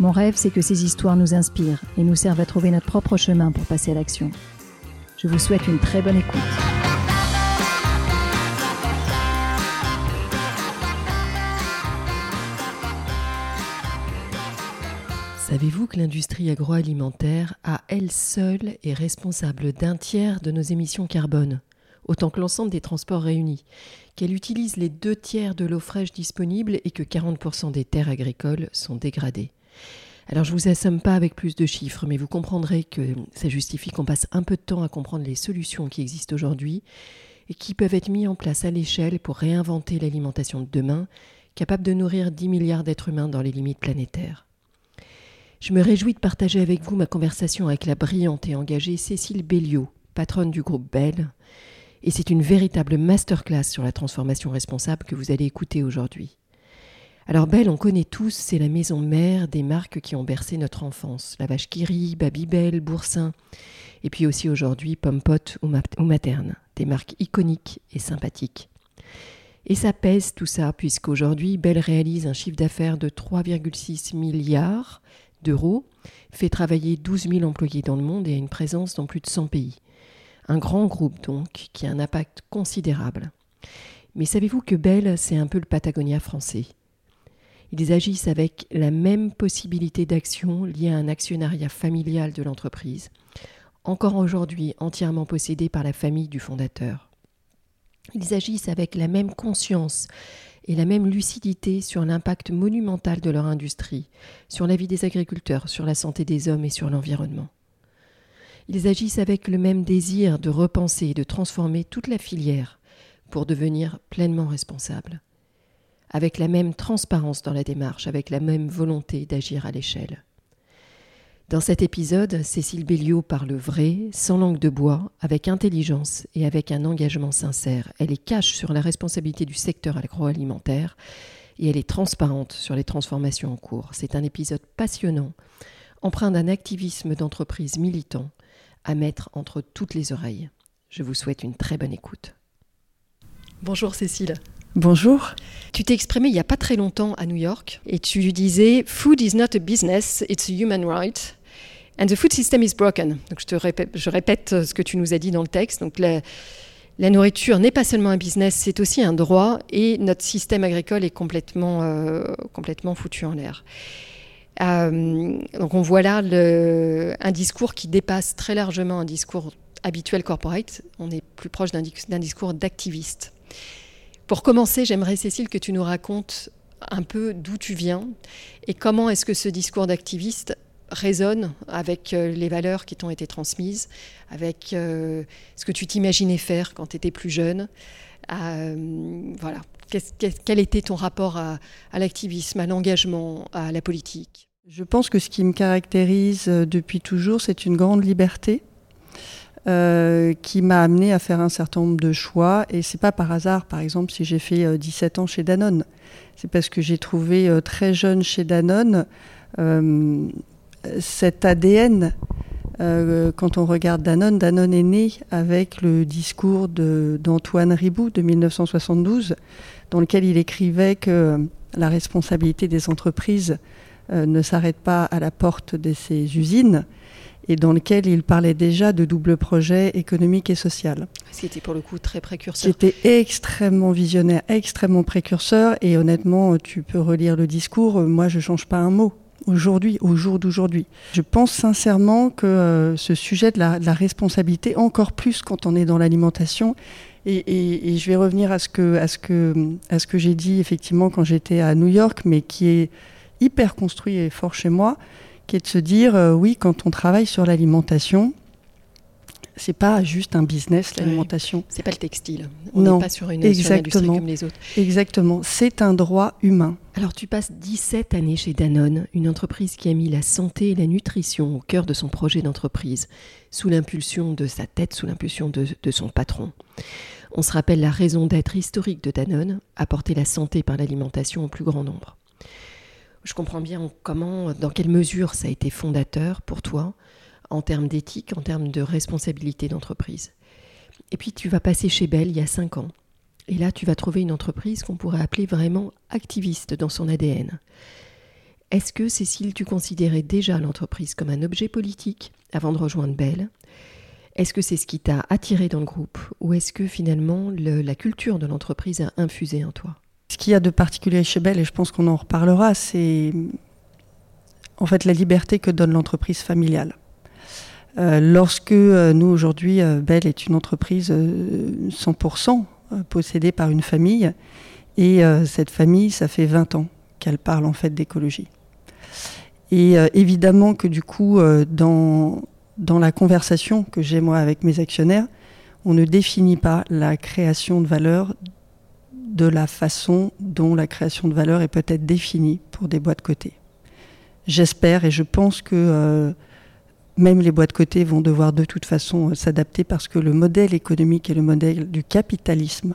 Mon rêve, c'est que ces histoires nous inspirent et nous servent à trouver notre propre chemin pour passer à l'action. Je vous souhaite une très bonne écoute. Savez-vous que l'industrie agroalimentaire, à elle seule, est responsable d'un tiers de nos émissions carbone autant que l'ensemble des transports réunis, qu'elle utilise les deux tiers de l'eau fraîche disponible et que 40% des terres agricoles sont dégradées? Alors je vous assomme pas avec plus de chiffres, mais vous comprendrez que ça justifie qu'on passe un peu de temps à comprendre les solutions qui existent aujourd'hui et qui peuvent être mises en place à l'échelle pour réinventer l'alimentation de demain, capable de nourrir 10 milliards d'êtres humains dans les limites planétaires. Je me réjouis de partager avec vous ma conversation avec la brillante et engagée Cécile Belliot, patronne du groupe Bell, et c'est une véritable masterclass sur la transformation responsable que vous allez écouter aujourd'hui. Alors Belle, on connaît tous, c'est la maison mère des marques qui ont bercé notre enfance. La vache qui rit, Babybel, Boursin, et puis aussi aujourd'hui Pompot ou, ou Materne, des marques iconiques et sympathiques. Et ça pèse tout ça, puisqu'aujourd'hui, Belle réalise un chiffre d'affaires de 3,6 milliards d'euros, fait travailler 12 000 employés dans le monde et a une présence dans plus de 100 pays. Un grand groupe donc, qui a un impact considérable. Mais savez-vous que Bell, c'est un peu le Patagonia français? Ils agissent avec la même possibilité d'action liée à un actionnariat familial de l'entreprise, encore aujourd'hui entièrement possédé par la famille du fondateur. Ils agissent avec la même conscience et la même lucidité sur l'impact monumental de leur industrie, sur la vie des agriculteurs, sur la santé des hommes et sur l'environnement. Ils agissent avec le même désir de repenser et de transformer toute la filière pour devenir pleinement responsables, avec la même transparence dans la démarche, avec la même volonté d'agir à l'échelle. Dans cet épisode, Cécile Béliot parle vrai, sans langue de bois, avec intelligence et avec un engagement sincère. Elle est cache sur la responsabilité du secteur agroalimentaire et elle est transparente sur les transformations en cours. C'est un épisode passionnant, empreint d'un activisme d'entreprise militant à mettre entre toutes les oreilles. Je vous souhaite une très bonne écoute. Bonjour Cécile. Bonjour. Tu t'es exprimé il n'y a pas très longtemps à New York et tu disais Food is not a business, it's a human right. And the food system is broken. Donc je, te répète, répète ce que tu nous as dit dans le texte. Donc la, nourriture n'est pas seulement un business, c'est aussi un droit et notre système agricole est complètement, euh, complètement foutu en l'air. Euh, donc on voit là un discours qui dépasse très largement un discours habituel corporate. On est plus proche d'un discours d'activiste. Pour commencer, j'aimerais, Cécile, que tu nous racontes un peu d'où tu viens et comment est-ce que ce discours d'activiste résonne avec euh, les valeurs qui t'ont été transmises, avec euh, ce que tu t'imaginais faire quand tu étais plus jeune. voilà, quel était ton rapport à, l'activisme, à l'engagement, à la politique? Je pense que ce qui me caractérise euh, depuis toujours, c'est une grande liberté. Euh, qui m'a amené à faire un certain nombre de choix. Et c'est pas par hasard, par exemple, si j'ai fait 17 euh, ans chez Danone. C'est parce que j'ai trouvé très jeune chez Danone cet ADN euh, quand on regarde Danone, Danone est né avec le discours d'Antoine Ribou de 1972, dans lequel il écrivait que la responsabilité des entreprises euh, ne s'arrête pas à la porte de ces usines, et dans lequel il parlait déjà de double projet économique et social. Ce était pour le coup très précurseur. C'était extrêmement visionnaire, extrêmement précurseur, et honnêtement, tu peux relire le discours, moi je change pas un mot aujourd'hui, au jour d'aujourd'hui. Je pense sincèrement que euh, ce sujet de la, responsabilité, encore plus quand on est dans l'alimentation, et, je vais revenir à ce que, à ce que, à ce que j'ai dit effectivement quand j'étais à New York, mais qui est hyper construit et fort chez moi, qui est de se dire, euh, oui, quand on travaille sur l'alimentation, C'est pas juste un business l'alimentation. C'est pas le textile. On n'est pas sur une, exactement. comme les autres. Exactement. C'est un droit humain. Alors tu passes 17 années chez Danone, une entreprise qui a mis la santé et la nutrition au cœur de son projet d'entreprise, sous l'impulsion de sa tête, sous l'impulsion de, de son patron. On se rappelle la raison d'être historique de Danone, apporter la santé par l'alimentation au plus grand nombre. Je comprends bien comment, dans quelle mesure ça a été fondateur pour toi, en termes d'éthique, en termes de responsabilité d'entreprise. Et puis tu vas passer chez Bell il y a cinq ans. Et là, tu vas trouver une entreprise qu'on pourrait appeler vraiment activiste dans son ADN. Est-ce que, Cécile, tu considérais déjà l'entreprise comme un objet politique avant de rejoindre Bell? Est-ce que c'est ce qui t'a attiré dans le groupe? Ou est-ce que finalement la culture de l'entreprise a infusé en toi? Ce qu'il y a de particulier chez Bell, et je pense qu'on en reparlera, c'est en fait la liberté que donne l'entreprise familiale. Euh, lorsque euh, nous, aujourd'hui, euh, Bell est une entreprise 100% possédée par une famille, et cette famille, ça fait 20 ans qu'elle parle en fait d'écologie. Et évidemment que du coup, dans, dans la conversation que j'ai moi avec mes actionnaires, on ne définit pas la création de valeur de la façon dont la création de valeur est peut-être définie pour des boîtes cotées. J'espère et je pense que même les boîtes cotées vont devoir de toute façon euh, s'adapter parce que le modèle économique et le modèle du capitalisme,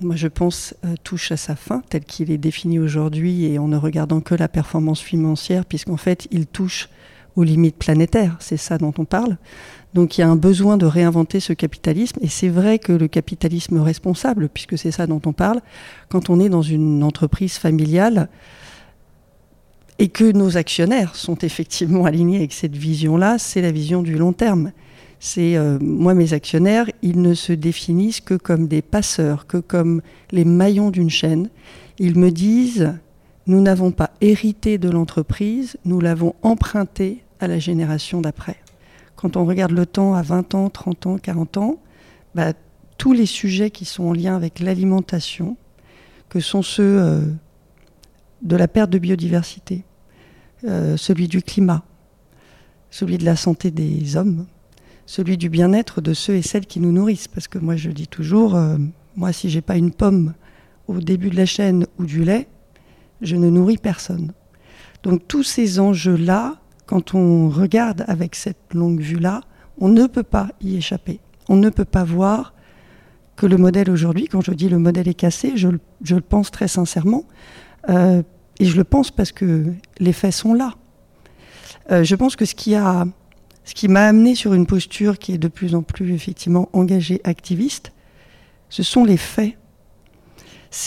moi je pense, euh, touche à sa fin tel qu'il est défini aujourd'hui et en ne regardant que la performance financière, puisqu'en fait il touche aux limites planétaires, c'est ça dont on parle. Donc il y a un besoin de réinventer ce capitalisme et c'est vrai que le capitalisme responsable, puisque c'est ça dont on parle, quand on est dans une entreprise familiale, et que nos actionnaires sont effectivement alignés avec cette vision-là, c'est la vision du long terme. C'est euh, moi mes actionnaires, ils ne se définissent que comme des passeurs, que comme les maillons d'une chaîne. Ils me disent nous n'avons pas hérité de l'entreprise, nous l'avons empruntée à la génération d'après. Quand on regarde le temps à 20 ans, 30 ans, 40 ans, bah, tous les sujets qui sont en lien avec l'alimentation, que sont ceux euh, de la perte de biodiversité, euh, celui du climat, celui de la santé des hommes, celui du bien-être de ceux et celles qui nous nourrissent. Parce que moi, je dis toujours, euh, moi, si j'ai pas une pomme au début de la chaîne ou du lait, je ne nourris personne. Donc tous ces enjeux-là, quand on regarde avec cette longue vue-là, on ne peut pas y échapper. On ne peut pas voir que le modèle aujourd'hui, quand je dis le modèle est cassé, je, le pense très sincèrement, euh, et je le pense parce que les faits sont là. Euh, je pense que ce qui a, ce qui m'a amené sur une posture qui est de plus en plus effectivement engagée, activiste, ce sont les faits.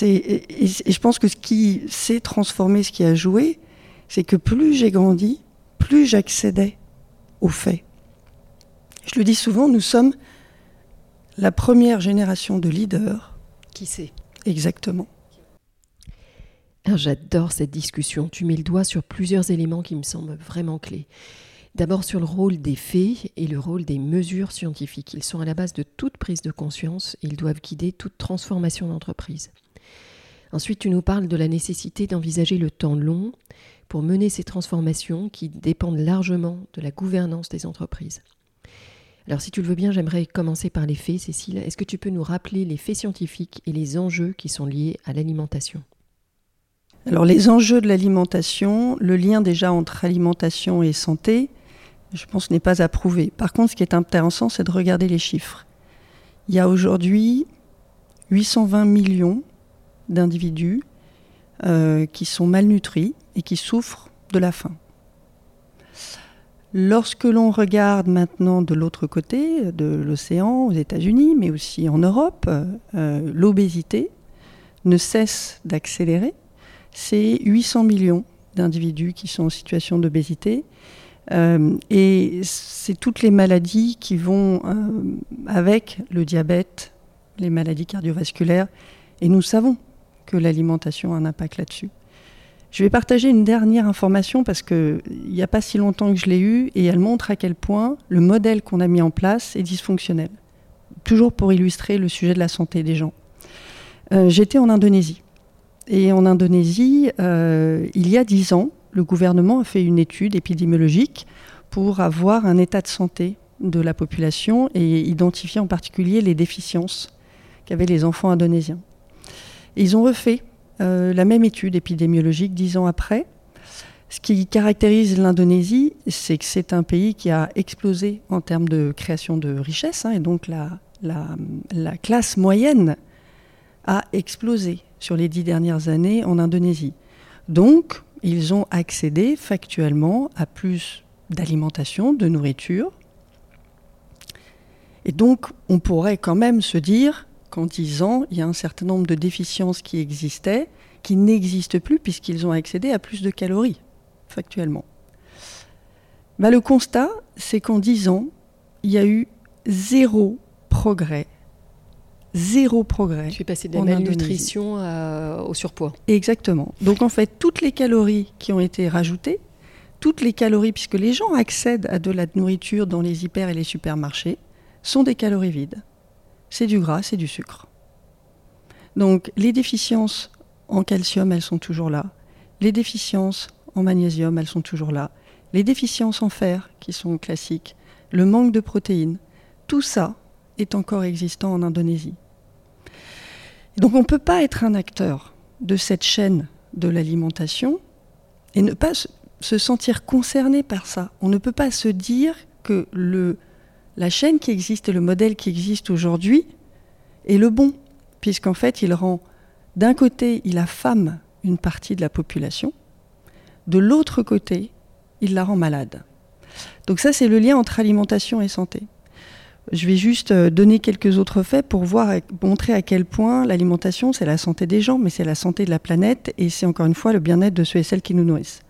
Et, je pense que ce qui s'est transformé, ce qui a joué, c'est que plus j'ai grandi, plus j'accédais aux faits. Je le dis souvent, nous sommes la première génération de leaders. Qui sait? Exactement. J'adore cette discussion. Tu mets le doigt sur plusieurs éléments qui me semblent vraiment clés. D'abord sur le rôle des faits et le rôle des mesures scientifiques. Ils sont à la base de toute prise de conscience et ils doivent guider toute transformation d'entreprise. Ensuite, tu nous parles de la nécessité d'envisager le temps long pour mener ces transformations qui dépendent largement de la gouvernance des entreprises. Alors si tu le veux bien, j'aimerais commencer par les faits, Cécile. Est-ce que tu peux nous rappeler les faits scientifiques et les enjeux qui sont liés à l'alimentation? Alors les enjeux de l'alimentation, le lien déjà entre alimentation et santé, je pense n'est pas approuvé. Par contre, ce qui est intéressant, c'est de regarder les chiffres. Il y a aujourd'hui 820 millions d'individus euh, qui sont malnutris et qui souffrent de la faim. Lorsque l'on regarde maintenant de l'autre côté de l'océan, aux États-Unis, mais aussi en Europe, euh, l'obésité ne cesse d'accélérer c'est 800 millions d'individus qui sont en situation d'obésité. Euh, et c'est toutes les maladies qui vont euh, avec le diabète, les maladies cardiovasculaires. Et nous savons que l'alimentation a un impact là-dessus. Je vais partager une dernière information parce qu'il n'y a pas si longtemps que je l'ai eue et elle montre à quel point le modèle qu'on a mis en place est dysfonctionnel. Toujours pour illustrer le sujet de la santé des gens. Euh, j'étais en Indonésie et en Indonésie, euh, il y a dix ans, le gouvernement a fait une étude épidémiologique pour avoir un état de santé de la population et identifier en particulier les déficiences qu'avaient les enfants indonésiens. ils ont refait euh, la même étude épidémiologique dix ans après. Ce qui caractérise l'Indonésie, c'est que c'est un pays qui a explosé en termes de création de richesses, hein, et donc la, la, classe moyenne a explosé sur les dix dernières années en Indonésie. Donc, ils ont accédé factuellement à plus d'alimentation, de nourriture. Et donc, on pourrait quand même se dire qu'en dix ans, il y a un certain nombre de déficiences qui existaient, qui n'existent plus puisqu'ils ont accédé à plus de calories, factuellement. Bah, le constat, c'est qu'en dix ans, il y a eu zéro progrès. Zéro progrès. Tu es passé de la malnutrition au surpoids. Exactement. Donc en fait, toutes les calories qui ont été rajoutées, toutes les calories, puisque les gens accèdent à de la nourriture dans les hyper et les supermarchés, sont des calories vides. C'est du gras, c'est du sucre. Donc les déficiences en calcium, elles sont toujours là. Les déficiences en magnésium, elles sont toujours là. Les déficiences en fer, qui sont classiques. Le manque de protéines. Tout ça, est encore existant en Indonésie. Donc on ne peut pas être un acteur de cette chaîne de l'alimentation et ne pas se sentir concerné par ça. On ne peut pas se dire que le, la chaîne qui existe et le modèle qui existe aujourd'hui est le bon, puisqu'en fait il rend, d'un côté, il affame une partie de la population, de l'autre côté, il la rend malade. Donc ça, c'est le lien entre alimentation et santé. Je vais juste euh, donner quelques autres faits pour montrer à quel point l'alimentation, c'est la santé des gens, mais c'est la santé de la planète et c'est encore une fois le bien-être de ceux et celles qui nous nourrissent.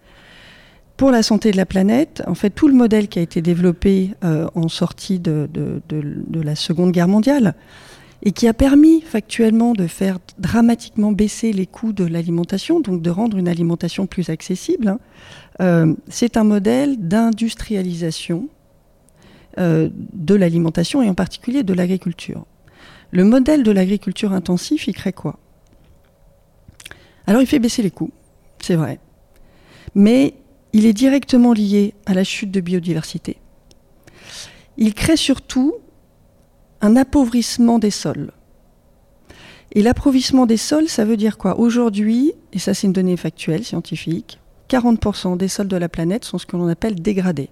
Pour la santé de la planète, en fait, tout le modèle qui a été développé euh, en sortie de, la Seconde Guerre mondiale et qui a permis factuellement de faire dramatiquement baisser les coûts de l'alimentation, donc de rendre une alimentation plus accessible, hein, euh, c'est un modèle d'industrialisation euh, de l'alimentation et en particulier de l'agriculture. Le modèle de l'agriculture intensive, il crée quoi? Alors il fait baisser les coûts, c'est vrai, mais il est directement lié à la chute de biodiversité. Il crée surtout un appauvrissement des sols. Et l'appauvrissement des sols, ça veut dire quoi? Aujourd'hui, et ça c'est une donnée factuelle, scientifique, 40% des sols de la planète sont ce que l'on appelle dégradés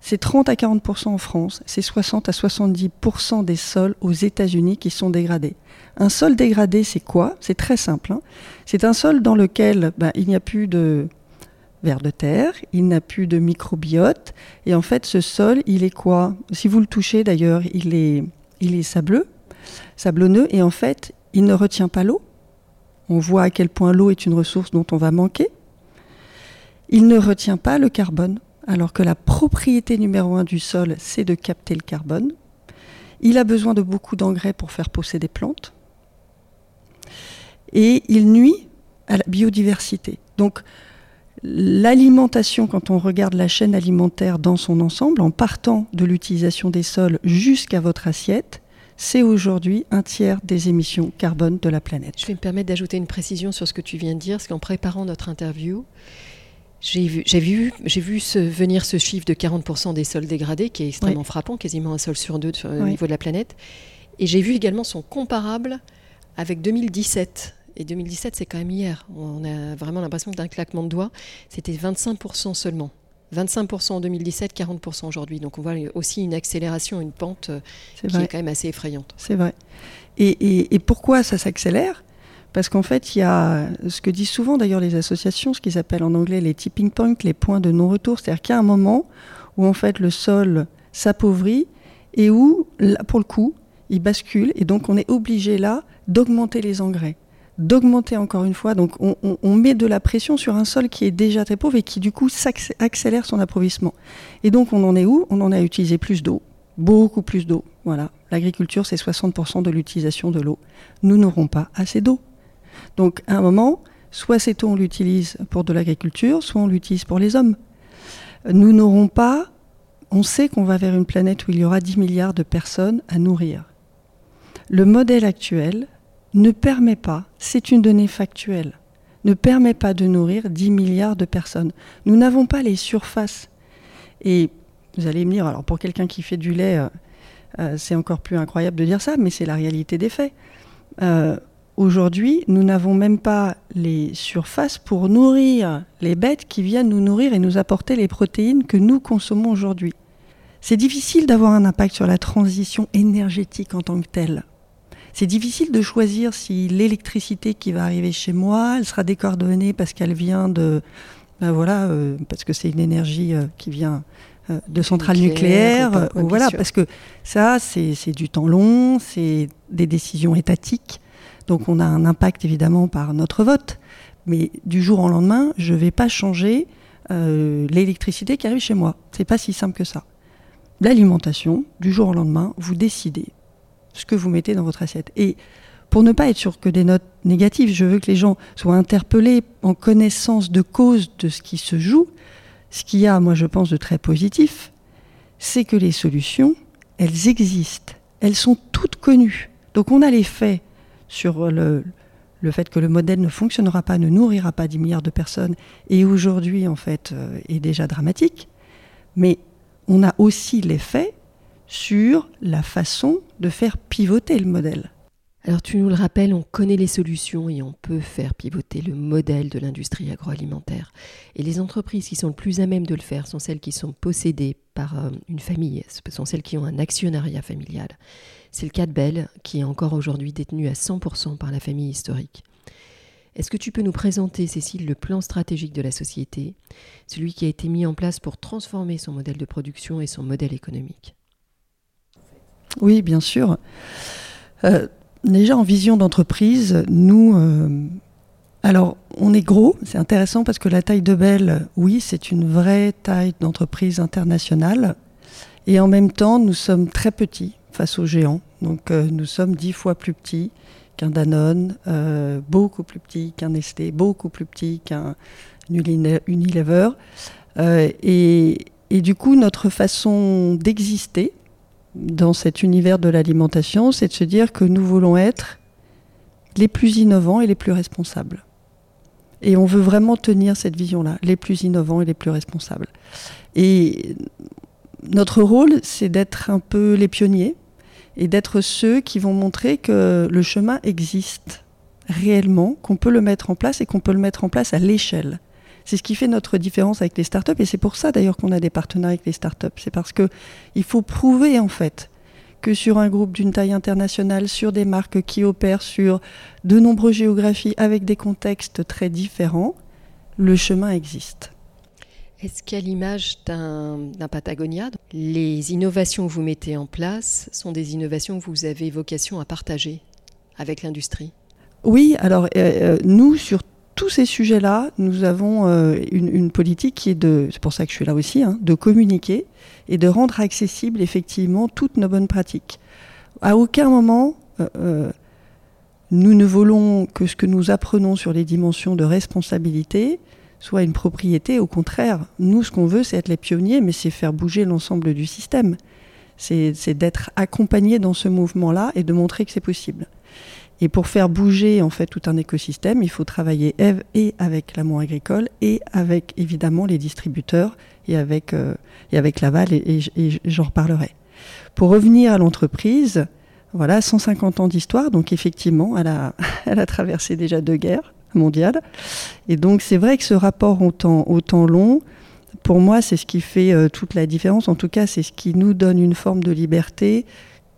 c'est 30 à 40% en France, c'est 60 à 70% des sols aux États-Unis qui sont dégradés. Un sol dégradé, c'est quoi? C'est très simple. Hein. c'est un sol dans lequel ben, il n'y a plus de vers de terre, il n'a plus de microbiote, et en fait, ce sol, il est quoi? Si vous le touchez d'ailleurs, il est, il est sableux, sablonneux, et en fait, il ne retient pas l'eau. On voit à quel point l'eau est une ressource dont on va manquer. Il ne retient pas le carbone alors que la propriété numéro un du sol, c'est de capter le carbone. Il a besoin de beaucoup d'engrais pour faire pousser des plantes. Et il nuit à la biodiversité. Donc, l'alimentation, quand on regarde la chaîne alimentaire dans son ensemble, en partant de l'utilisation des sols jusqu'à votre assiette, c'est aujourd'hui un tiers des émissions carbone de la planète. Je vais me permettre d'ajouter une précision sur ce que tu viens de dire, parce qu'en préparant notre interview, j'ai vu, j'ai vu, j'ai vu venir ce chiffre de 40% des sols dégradés, qui est extrêmement frappant, quasiment un sol sur deux au niveau de la planète. Et j'ai vu également son comparable avec 2017. Et 2017, c'est quand même hier. On a vraiment l'impression que d'un claquement de doigts, c'était 25% seulement. 25% en 2017, 40% aujourd'hui. Donc on voit aussi une accélération, une pente euh, qui est quand même assez effrayante. C'est vrai. Et, et pourquoi ça s'accélère? Parce qu'en fait, il y a ce que disent souvent d'ailleurs les associations, ce qu'ils appellent en anglais les tipping points, les points de non-retour. C'est-à-dire qu'il y a un moment où en fait le sol s'appauvrit et où, pour le coup, il bascule. Et donc on est obligé là d'augmenter les engrais, d'augmenter encore une fois. Donc on, met de la pression sur un sol qui est déjà très pauvre et qui du coup accélère son appauvrissement. Et donc on en est où? On en a utilisé plus d'eau, beaucoup plus d'eau. Voilà. L'agriculture, c'est 60% de l'utilisation de l'eau. Nous n'aurons pas assez d'eau. Donc à un moment, soit cette eau on l'utilise pour de l'agriculture, soit on l'utilise pour les hommes. Nous n'aurons pas, on sait qu'on va vers une planète où il y aura 10 milliards de personnes à nourrir. Le modèle actuel ne permet pas, c'est une donnée factuelle, ne permet pas de nourrir 10 milliards de personnes. Nous n'avons pas les surfaces. Et Vous allez me dire, alors pour quelqu'un qui fait du lait, c'est encore plus incroyable de dire ça, mais c'est la réalité des faits. Aujourd'hui, nous n'avons même pas les surfaces pour nourrir les bêtes qui viennent nous nourrir et nous apporter les protéines que nous consommons aujourd'hui. C'est difficile d'avoir un impact sur la transition énergétique en tant que telle. C'est difficile de choisir si l'électricité qui va arriver chez moi, elle sera décoordonnée parce qu'elle vient de, ben voilà, euh, parce que c'est une énergie euh, qui vient euh, de centrales nucléaires, voilà, parce que ça, c'est du temps long, c'est des décisions étatiques. Donc on a un impact évidemment par notre vote, mais du jour au lendemain, je ne vais pas changer l'électricité qui arrive chez moi. C'est pas si simple que ça. L'alimentation, du jour au lendemain, vous décidez ce que vous mettez dans votre assiette. Et pour ne pas être sur que des notes négatives, je veux que les gens soient interpellés en connaissance de cause de ce qui se joue. Ce qu'il y a, moi je pense, de très positif, c'est que les solutions, elles existent. Elles sont toutes connues. Donc on a les faits sur le, fait que le modèle ne fonctionnera pas, ne nourrira pas 10 milliards de personnes, et aujourd'hui, en fait, euh, est déjà dramatique. Mais on a aussi l'effet sur la façon de faire pivoter le modèle. Alors tu nous le rappelles, on connaît les solutions et on peut faire pivoter le modèle de l'industrie agroalimentaire. Et les entreprises qui sont le plus à même de le faire sont celles qui sont possédées par euh, une famille, ce sont celles qui ont un actionnariat familial. C'est le cas de Bell, qui est encore aujourd'hui détenu à 100% par la famille historique. Est-ce que tu peux nous présenter, Cécile, le plan stratégique de la société, celui qui a été mis en place pour transformer son modèle de production et son modèle économique? Oui, bien sûr. Euh, déjà en vision d'entreprise, nous... Euh, alors, on est gros, c'est intéressant parce que la taille de Bell, oui, c'est une vraie taille d'entreprise internationale. Et en même temps, nous sommes très petits face aux géants. Donc euh, nous sommes dix fois plus petits qu'un Danone, beaucoup plus petits qu'un Nestlé, beaucoup plus petits qu'un Unilever. Et, du coup, notre façon d'exister dans cet univers de l'alimentation, c'est de se dire que nous voulons être les plus innovants et les plus responsables. Et on veut vraiment tenir cette vision-là, les plus innovants et les plus responsables. Et notre rôle, c'est d'être un peu les pionniers et d'être ceux qui vont montrer que le chemin existe réellement, qu'on peut le mettre en place et qu'on peut le mettre en place à l'échelle. C'est ce qui fait notre différence avec les startups et c'est pour ça d'ailleurs qu'on a des partenariats avec les startups. C'est parce que il faut prouver en fait que sur un groupe d'une taille internationale, sur des marques qui opèrent sur de nombreuses géographies avec des contextes très différents, le chemin existe. Est-ce qu'à l'image d'un Patagonia, les innovations que vous mettez en place sont des innovations que vous avez vocation à partager avec l'industrie? Oui, alors euh, euh, nous, sur tous ces sujets-là, nous avons euh, une, politique qui est de, c'est pour ça que je suis là aussi, hein, de communiquer et de rendre accessible effectivement toutes nos bonnes pratiques. À aucun moment, nous ne voulons que ce que nous apprenons sur les dimensions de responsabilité soit une propriété. Au contraire, nous, ce qu'on veut, c'est être les pionniers, mais c'est faire bouger l'ensemble du système. C'est d'être accompagné dans ce mouvement-là et de montrer que c'est possible. Et pour faire bouger en fait tout un écosystème, il faut travailler et avec l'amont agricole et avec évidemment les distributeurs et avec, euh, et avec Laval et, j'en reparlerai. Pour revenir à l'entreprise, voilà, 150 ans d'histoire, donc effectivement, elle a, traversé déjà deux guerres mondiale. Et donc c'est vrai que ce rapport au temps, au temps long, pour moi, c'est ce qui fait euh, toute la différence. En tout cas, c'est ce qui nous donne une forme de liberté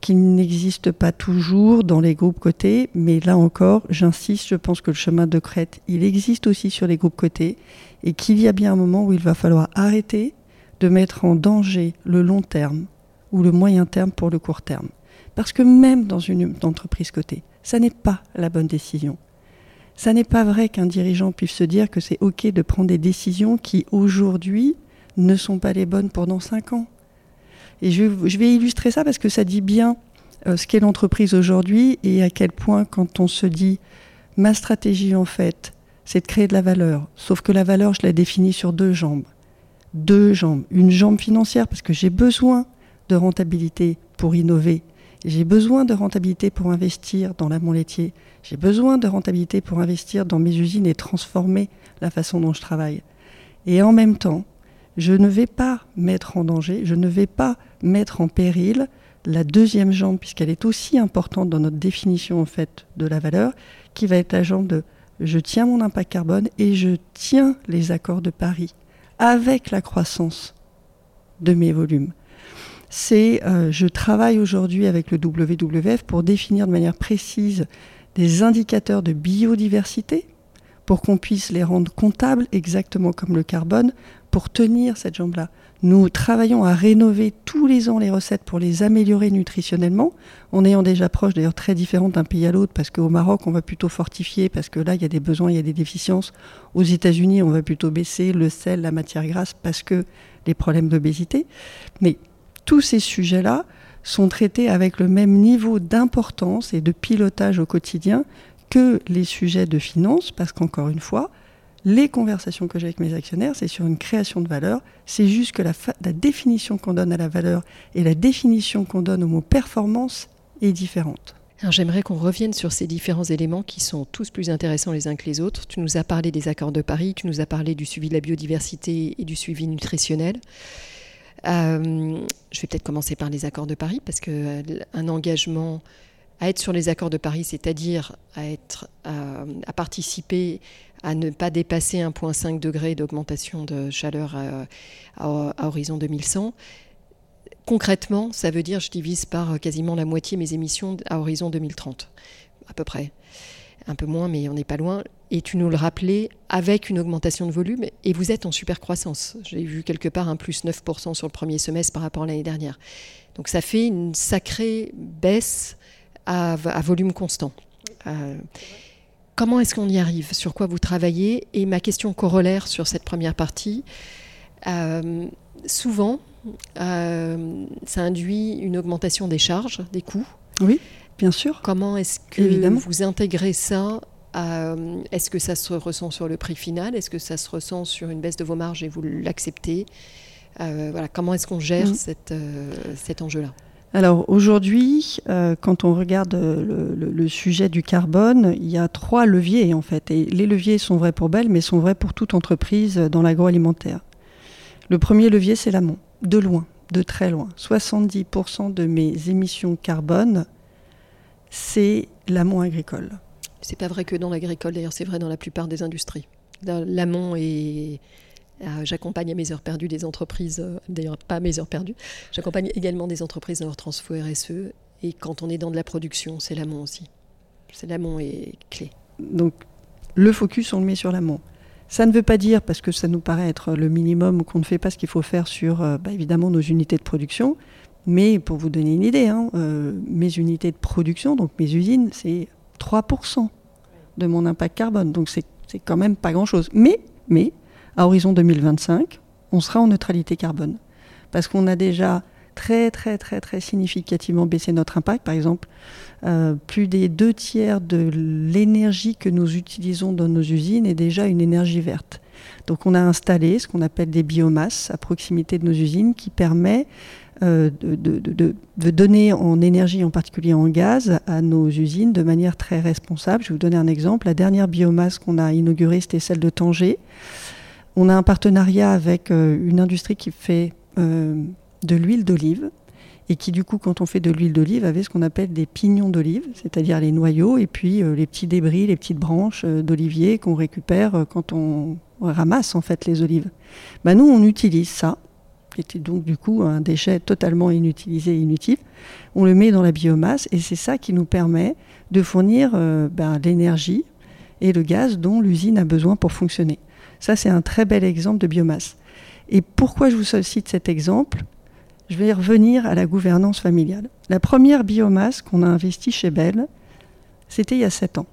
qui n'existe pas toujours dans les groupes cotés. Mais là encore, j'insiste, je pense que le chemin de crête, il existe aussi sur les groupes cotés et qu'il y a bien un moment où il va falloir arrêter de mettre en danger le long terme ou le moyen terme pour le court terme. Parce que même dans une entreprise cotée, ça n'est pas la bonne décision. Ça n'est pas vrai qu'un dirigeant puisse se dire que c'est OK de prendre des décisions qui aujourd'hui ne sont pas les bonnes pendant cinq ans. Et je, vais illustrer ça parce que ça dit bien euh, ce qu'est l'entreprise aujourd'hui et à quel point quand on se dit ma stratégie en fait, c'est de créer de la valeur. Sauf que la valeur, je la définis sur deux jambes. Deux jambes. Une jambe financière parce que j'ai besoin de rentabilité pour innover j'ai besoin de rentabilité pour investir dans l'amont laitier. J'ai besoin de rentabilité pour investir dans mes usines et transformer la façon dont je travaille. Et en même temps, je ne vais pas mettre en danger, je ne vais pas mettre en péril la deuxième jambe, puisqu'elle est aussi importante dans notre définition en fait de la valeur, qui va être la jambe de je tiens mon impact carbone et je tiens les accords de Paris avec la croissance de mes volumes. C'est euh, je travaille aujourd'hui avec le WWF pour définir de manière précise des indicateurs de biodiversité pour qu'on puisse les rendre comptables exactement comme le carbone pour tenir cette jambe-là. Nous travaillons à rénover tous les ans les recettes pour les améliorer nutritionnellement, en ayant des approches d'ailleurs très différentes d'un pays à l'autre, parce qu'au Maroc, on va plutôt fortifier, parce que là, il y a des besoins, il y a des déficiences. Aux États-Unis, on va plutôt baisser le sel, la matière grasse, parce que les problèmes d'obésité. Mais tous ces sujets-là sont traités avec le même niveau d'importance et de pilotage au quotidien que les sujets de finance, parce qu'encore une fois, les conversations que j'ai avec mes actionnaires, c'est sur une création de valeur. C'est juste que la, définition qu'on donne à la valeur et la définition qu'on donne au mot performance est différente. J'aimerais qu'on revienne sur ces différents éléments qui sont tous plus intéressants les uns que les autres. Tu nous as parlé des accords de Paris, tu nous as parlé du suivi de la biodiversité et du suivi nutritionnel. Euh, je vais peut-être commencer par les accords de Paris parce qu'un euh, engagement à être sur les accords de Paris, c'est-à-dire à, être, à, participer à ne pas dépasser 1,5 degré d'augmentation de chaleur à, horizon 2100. Concrètement, ça veut dire je divise par quasiment la moitié mes émissions à horizon 2030, à peu près. Un peu moins, mais on n'est pas loin. Et tu nous le rappelais, avec une augmentation de volume, et vous êtes en super croissance. J'ai vu quelque part un plus 9% sur le premier semestre par rapport à l'année dernière. Donc ça fait une sacrée baisse à, volume constant. Euh, comment est-ce qu'on y arrive? Sur quoi vous travaillez? Et ma question corollaire sur cette première partie, euh, souvent, euh, ça induit une augmentation des charges, des coûts. Oui, bien sûr. Comment est-ce que vous intégrez ça Est-ce que ça se ressent sur le prix final? Est-ce que ça se ressent sur une baisse de vos marges et vous l'acceptez? Voilà, Comment est-ce qu'on gère mm. cet enjeu-là? Alors aujourd'hui, euh, quand on regarde le, sujet du carbone, il y a trois leviers en fait. Et les leviers sont vrais pour Bell, mais sont vrais pour toute entreprise dans l'agroalimentaire. Le premier levier, c'est l'amont, de loin, de très loin. 70% de mes émissions carbone, c'est l'amont agricole. C'est pas vrai que dans l'agricole, d'ailleurs, c'est vrai dans la plupart des industries. L'amont est euh, j'accompagne à mes heures perdues des entreprises, euh, d'ailleurs pas à mes heures perdues, j'accompagne également des entreprises dans leur transfo RSE. Et quand on est dans de la production, c'est l'amont aussi. C'est l'amont est clé. Donc le focus, on le met sur l'amont. Ça ne veut pas dire, parce que ça nous paraît être le minimum, qu'on ne fait pas ce qu'il faut faire sur, euh, bah, évidemment, nos unités de production. Mais pour vous donner une idée, hein, mes unités de production, donc mes usines, c'est 3% de mon impact carbone. Donc c'est quand même pas grand-chose. Mais, mais à horizon 2025, on sera en neutralité carbone. Parce qu'on a déjà très très très très significativement baissé notre impact. Par exemple, euh, plus des deux tiers de l'énergie que nous utilisons dans nos usines est déjà une énergie verte. Donc on a installé ce qu'on appelle des biomasses à proximité de nos usines qui permet euh, de, de, donner en énergie, en particulier en gaz, à nos usines de manière très responsable. Je vais vous donner un exemple. La dernière biomasse qu'on a inaugurée, c'était celle de Tanger. On a un partenariat avec euh, une industrie qui fait euh, de l'huile d'olive et qui du coup quand on fait de l'huile d'olive avait ce qu'on appelle des pignons d'olive, c'est-à-dire les noyaux et puis euh, les petits débris, les petites branches d'olivier qu'on récupère quand on ramasse en fait les olives. Bah, nous on utilise ça, qui était donc du coup un déchet totalement inutilisé et inutile. On le met dans la biomasse et c'est ça qui nous permet de fournir ben, l'énergie et le gaz dont l'usine a besoin pour fonctionner. Ça, c'est un très bel exemple de biomasse. Et pourquoi je vous sollicite cet exemple? Je vais revenir à la gouvernance familiale. La première biomasse qu'on a investie chez Bell, c'était il y a 7 ans.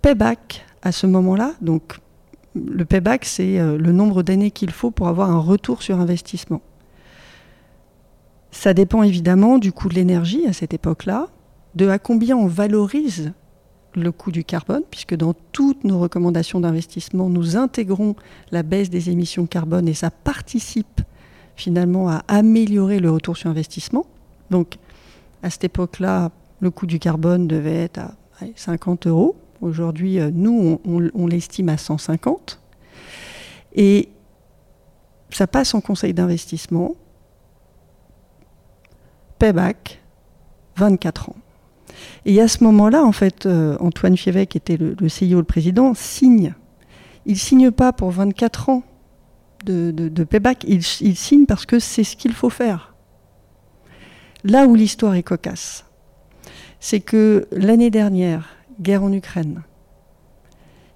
Payback, à ce moment-là, donc le payback, c'est euh, le nombre d'années qu'il faut pour avoir un retour sur investissement. Ça dépend évidemment du coût de l'énergie à cette époque-là, de à combien on valorise le coût du carbone, puisque dans toutes nos recommandations d'investissement, nous intégrons la baisse des émissions carbone et ça participe finalement à améliorer le retour sur investissement. Donc à cette époque-là, le coût du carbone devait être à 50 euros. Aujourd'hui, euh, nous, on, l'estime à 150. Et ça passe en conseil d'investissement. Payback, 24 ans. Et à ce moment-là, en fait, euh, Antoine Fievet, qui était le, le CEO, le président, signe. Il signe pas pour 24 ans de, payback, il, il signe parce que c'est ce qu'il faut faire. Là où l'histoire est cocasse, c'est que l'année dernière, guerre en Ukraine,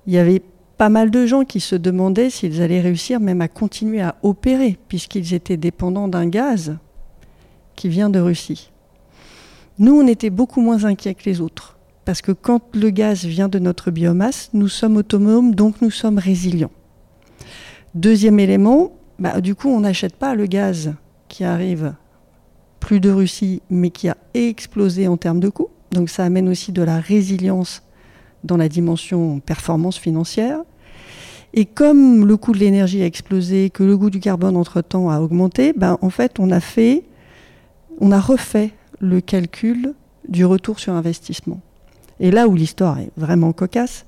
il y avait pas mal de gens qui se demandaient s'ils allaient réussir même à continuer à opérer, puisqu'ils étaient dépendants d'un gaz qui vient de Russie. Nous, on était beaucoup moins inquiets que les autres, parce que quand le gaz vient de notre biomasse, nous sommes autonomes, donc nous sommes résilients. Deuxième élément, bah, du coup, on n'achète pas le gaz qui arrive plus de Russie, mais qui a explosé en termes de coûts. Donc ça amène aussi de la résilience dans la dimension performance financière. Et comme le coût de l'énergie a explosé, que le goût du carbone entre-temps a augmenté, ben, en fait, on a fait, on a refait le calcul du retour sur investissement. Et là où l'histoire est vraiment cocasse,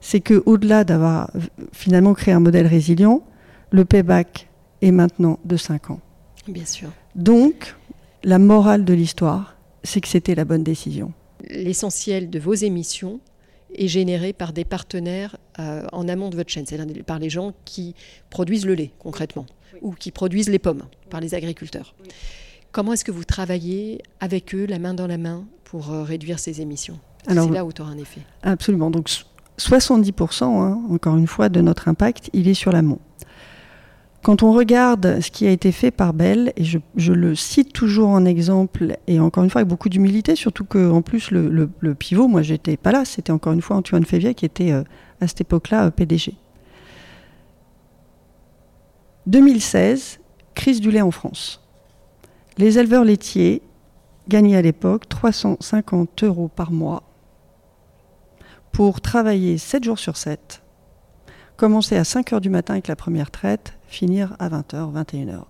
c'est qu'au-delà d'avoir finalement créé un modèle résilient, le payback est maintenant de 5 ans. Bien sûr. Donc, la morale de l'histoire, c'est que c'était la bonne décision. L'essentiel de vos émissions est généré par des partenaires euh, en amont de votre chaîne, c'est-à-dire par les gens qui produisent le lait concrètement, ou qui produisent les pommes, par les agriculteurs. Comment est-ce que vous travaillez avec eux, la main dans la main, pour euh, réduire ces émissions? C'est là où tu auras un effet. Absolument. Donc 70%, hein, encore une fois, de notre impact, il est sur l'amont. Quand on regarde ce qui a été fait par Bell, et je, le cite toujours en exemple, et encore une fois avec beaucoup d'humilité, surtout qu'en plus le, pivot, moi j'étais pas là, c'était encore une fois Antoine Févier qui était euh, à cette époque-là euh, PDG. 2016, crise du lait en France. Les éleveurs laitiers gagnaient à l'époque 350 euros par mois pour travailler 7 jours sur 7, commencer à 5 heures du matin avec la première traite, finir à 20h, 21h.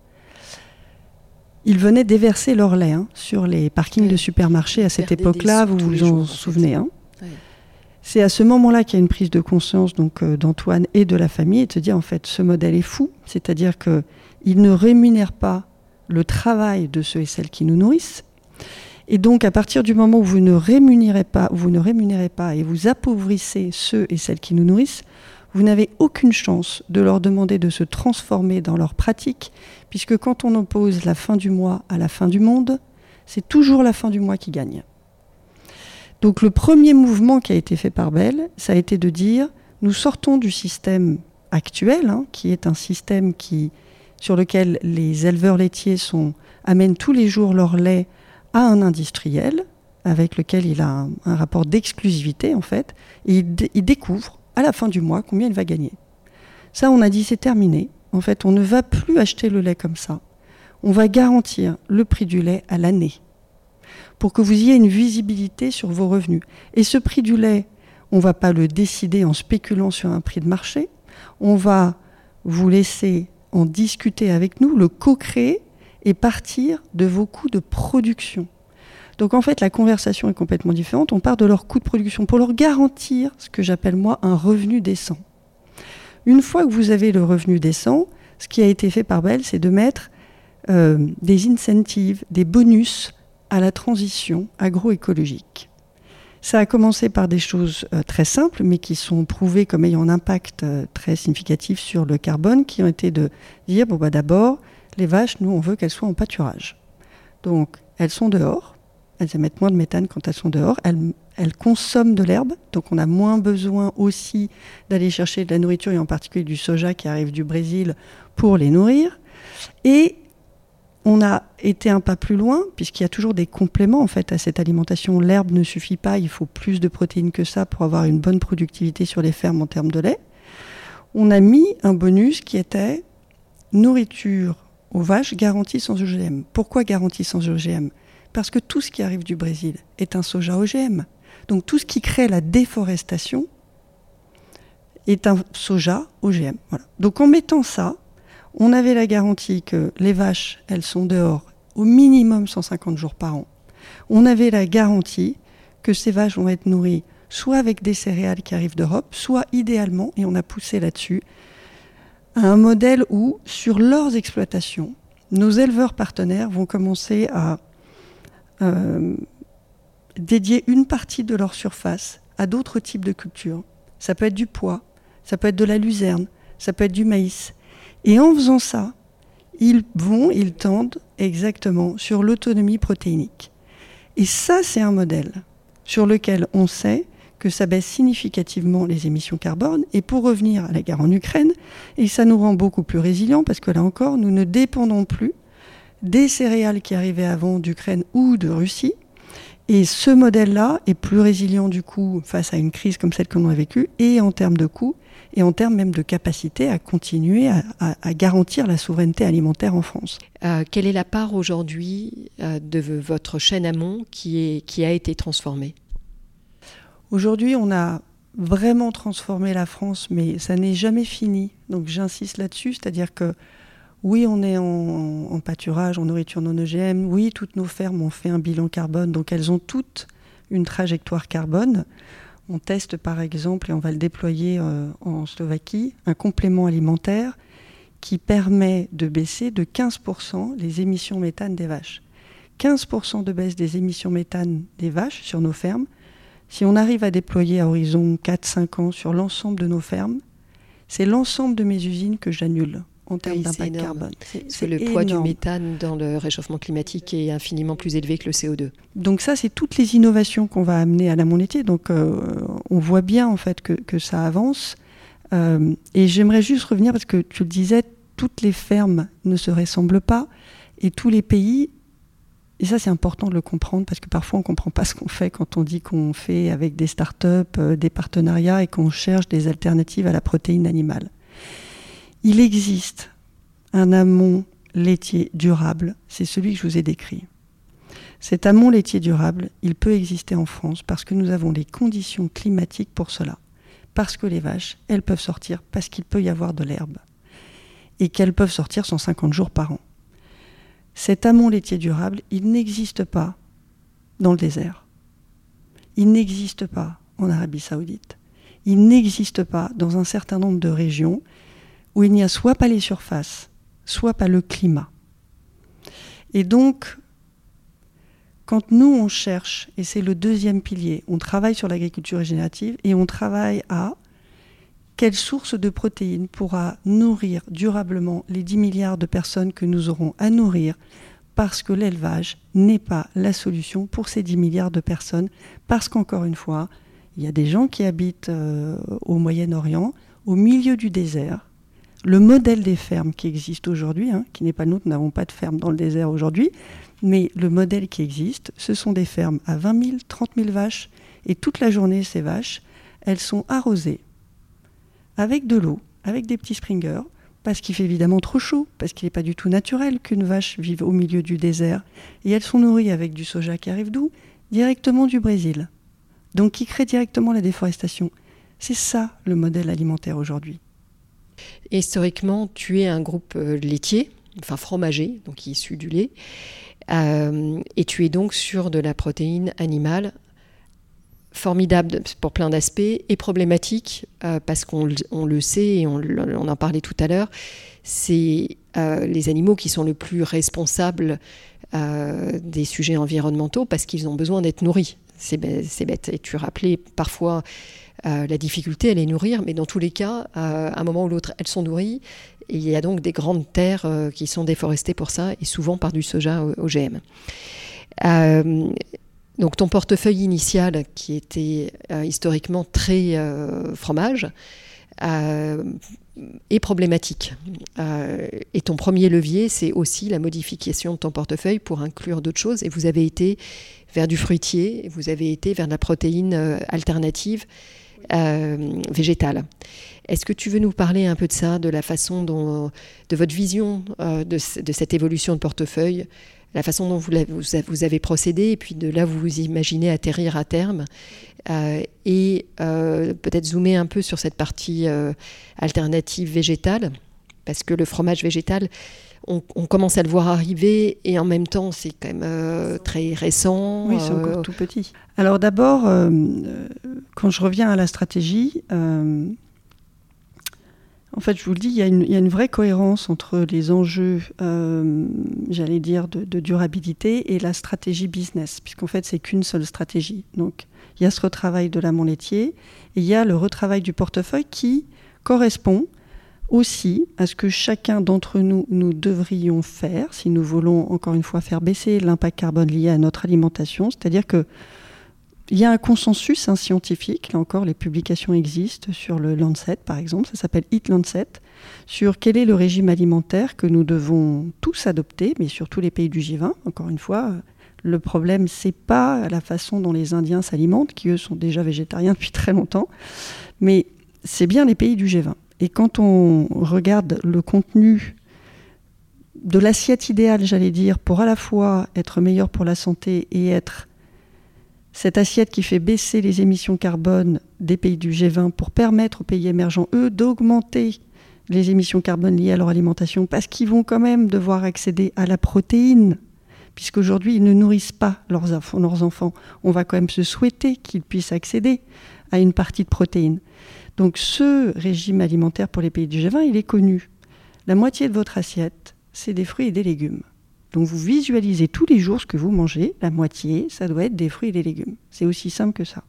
Ils venaient déverser leur lait hein, sur les parkings de supermarchés à cette époque-là, vous vous en souvenez. Hein. C'est à ce moment-là qu'il y a une prise de conscience donc euh, d'Antoine et de la famille et de se dire en fait ce modèle est fou, c'est-à-dire qu'il ne rémunère pas le travail de ceux et celles qui nous nourrissent, et donc, à partir du moment où vous ne rémunérez pas, vous ne rémunérez pas et vous appauvrissez ceux et celles qui nous nourrissent, vous n'avez aucune chance de leur demander de se transformer dans leur pratique, puisque quand on oppose la fin du mois à la fin du monde, c'est toujours la fin du mois qui gagne. Donc le premier mouvement qui a été fait par Bell, ça a été de dire, nous sortons du système actuel, hein, qui est un système qui, sur lequel les éleveurs laitiers amènent tous les jours leur lait à un industriel avec lequel il a un, rapport d'exclusivité en fait, et il, découvre à la fin du mois combien il va gagner. Ça, on a dit c'est terminé. En fait, on ne va plus acheter le lait comme ça. On va garantir le prix du lait à l'année pour que vous ayez une visibilité sur vos revenus. Et ce prix du lait, on ne va pas le décider en spéculant sur un prix de marché. On va vous laisser en discuter avec nous, le co-créer et partir de vos coûts de production. Donc en fait, la conversation est complètement différente. On part de leurs coûts de production pour leur garantir ce que j'appelle moi un revenu décent. Une fois que vous avez le revenu décent, ce qui a été fait par Bell, c'est de mettre euh, des incentives, des bonus à la transition agroécologique. Ça a commencé par des choses euh, très simples, mais qui sont prouvées comme ayant un impact euh, très significatif sur le carbone, qui ont été de dire, bon bah d'abord, les vaches, nous, on veut qu'elles soient en pâturage. Donc, elles sont dehors, elles émettent moins de méthane quand elles sont dehors, elles, consomment de l'herbe, donc on a moins besoin aussi d'aller chercher de la nourriture, et en particulier du soja qui arrive du Brésil, pour les nourrir. Et on a été un pas plus loin, puisqu'il y a toujours des compléments en fait à cette alimentation. L'herbe ne suffit pas, il faut plus de protéines que ça pour avoir une bonne productivité sur les fermes en termes de lait. On a mis un bonus qui était nourriture aux vaches garantie sans OGM. Pourquoi garantie sans OGM Parce que tout ce qui arrive du Brésil est un soja OGM. Donc tout ce qui crée la déforestation est un soja OGM. Donc en mettant ça, on avait la garantie que les vaches, elles sont dehors au minimum 150 jours par an. On avait la garantie que ces vaches vont être nourries soit avec des céréales qui arrivent d'Europe, soit idéalement, et on a poussé là-dessus, à un modèle où, sur leurs exploitations, nos éleveurs partenaires vont commencer à euh, dédier une partie de leur surface à d'autres types de cultures. Ça peut être du pois, ça peut être de la luzerne, ça peut être du maïs. Et en faisant ça, ils vont, ils tendent exactement sur l'autonomie protéinique. Et ça, c'est un modèle sur lequel on sait que ça baisse significativement les émissions carbone. Et pour revenir à la guerre en Ukraine, et ça nous rend beaucoup plus résilients parce que là encore, nous ne dépendons plus des céréales qui arrivaient avant d'Ukraine ou de Russie. Et ce modèle-là est plus résilient du coup face à une crise comme celle que l'on a vécue et en termes de coûts et en termes même de capacité à continuer à, garantir la souveraineté alimentaire en France. Euh, quelle est la part aujourd'hui euh, de votre chaîne amont qui, est, qui a été transformée? Aujourd'hui, on a vraiment transformé la France, mais ça n'est jamais fini. Donc j'insiste là-dessus, c'est-à-dire que oui, on est en, pâturage, en nourriture non OGM. Oui, toutes nos fermes ont fait un bilan carbone, donc elles ont toutes une trajectoire carbone. On teste par exemple, et on va le déployer euh, en Slovaquie, un complément alimentaire qui permet de baisser de 15% les émissions méthane des vaches. 15% de baisse des émissions méthane des vaches sur nos fermes. Si on arrive à déployer à horizon 4-5 ans sur l'ensemble de nos fermes, c'est l'ensemble de mes usines que j'annule en termes d'impact carbone. C'est le poids du méthane dans le réchauffement climatique est infiniment plus élevé que le CO2. Donc ça, c'est toutes les innovations qu'on va amener à la laitier. Donc euh, on voit bien en fait que, ça avance. Euh, et j'aimerais juste revenir parce que tu le disais, toutes les fermes ne se ressemblent pas et tous les pays. Et ça, c'est important de le comprendre parce que parfois on ne comprend pas ce qu'on fait quand on dit qu'on fait avec des start-up, euh, des partenariats et qu'on cherche des alternatives à la protéine animale. Il existe un amont laitier durable, c'est celui que je vous ai décrit. Cet amont laitier durable, il peut exister en France parce que nous avons les conditions climatiques pour cela. Parce que les vaches, elles peuvent sortir parce qu'il peut y avoir de l'herbe. Et qu'elles peuvent sortir 150 jours par an. Cet amont laitier durable, il n'existe pas dans le désert. Il n'existe pas en Arabie saoudite. Il n'existe pas dans un certain nombre de régions où il n'y a soit pas les surfaces, soit pas le climat. Et donc, quand nous, on cherche, et c'est le deuxième pilier, on travaille sur l'agriculture régénérative et on travaille à quelle source de protéines pourra nourrir durablement les 10 milliards de personnes que nous aurons à nourrir parce que l'élevage n'est pas la solution pour ces 10 milliards de personnes, parce qu'encore une fois, il y a des gens qui habitent euh, au Moyen-Orient, au milieu du désert, le modèle des fermes qui existe aujourd'hui, hein, qui n'est pas nous, nous n'avons pas de ferme dans le désert aujourd'hui, mais le modèle qui existe, ce sont des fermes à 20 000, 30 000 vaches, et toute la journée, ces vaches, elles sont arrosées avec de l'eau, avec des petits springers, parce qu'il fait évidemment trop chaud, parce qu'il n'est pas du tout naturel qu'une vache vive au milieu du désert. Et elles sont nourries avec du soja qui arrive d'où? Directement du Brésil. Donc qui crée directement la déforestation. C'est ça le modèle alimentaire aujourd'hui. Historiquement, tu es un groupe euh, laitier, enfin fromager, donc issu du lait, euh, et tu es donc sur de la protéine animale formidable pour plein d'aspects et problématique euh, parce qu'on le sait et on, en parlait tout à l'heure, c'est les animaux qui sont le plus responsables des sujets environnementaux parce qu'ils ont besoin d'être nourris. C'est bête. Et tu rappelais parfois euh, la difficulté, elle est nourrir, mais dans tous les cas, euh, à un moment ou l'autre, elles sont nourries. Il y a donc des grandes terres euh, qui sont déforestées pour ça, et souvent par du soja OGM. donc ton portefeuille initial, qui était historiquement très fromage, est problématique. et ton premier levier, c'est aussi la modification de ton portefeuille pour inclure d'autres choses. Et vous avez été vers du fruitier, vous avez été vers la protéine alternative euh, végétale. Est-ce que tu veux nous parler un peu de ça, de la façon dont, de votre vision euh, de, cette évolution de portefeuille, la façon dont vous, vous, avez procédé, et puis de là vous vous imaginez atterrir à terme, euh, et peut-être zoomer un peu sur cette partie alternative végétale, parce que le fromage végétal, on, commence à le voir arriver et en même temps c'est quand même très récent. Oui, c'est encore tout petit. Alors d'abord, quand je reviens à la stratégie, euh, En fait, je vous le dis, il y a une, vraie cohérence entre les enjeux, euh, j'allais dire, de, durabilité et la stratégie business, puisqu'en fait, c'est qu'une seule stratégie. Donc, il y a ce retravail de l'amont laitier et il y a le retravail du portefeuille qui correspond aussi à ce que chacun d'entre nous, nous devrions faire si nous voulons, encore une fois, faire baisser l'impact carbone lié à notre alimentation. C'est-à-dire que il y a un consensus un scientifique, là encore les publications existent sur le Lancet par exemple, ça s'appelle Eat Lancet, sur quel est le régime alimentaire que nous devons tous adopter, mais sur tous les pays du G20. Encore une fois, le problème c'est pas la façon dont les Indiens s'alimentent, qui eux sont déjà végétariens depuis très longtemps, mais c'est bien les pays du G20. Et quand on regarde le contenu de l'assiette idéale, j'allais dire, pour à la fois être meilleur pour la santé et être cette assiette qui fait baisser les émissions carbone des pays du G20 pour permettre aux pays émergents, eux, d'augmenter les émissions carbone liées à leur alimentation, parce qu'ils vont quand même devoir accéder à la protéine, puisqu'aujourd'hui, ils ne nourrissent pas leurs, enfants. On va quand même se souhaiter qu'ils puissent accéder à une partie de protéines. Donc ce régime alimentaire pour les pays du G20, il est connu. La moitié de votre assiette, c'est des fruits et des légumes. Donc vous visualisez tous les jours ce que vous mangez, la moitié, ça doit être des fruits et des légumes. C'est aussi simple que ça.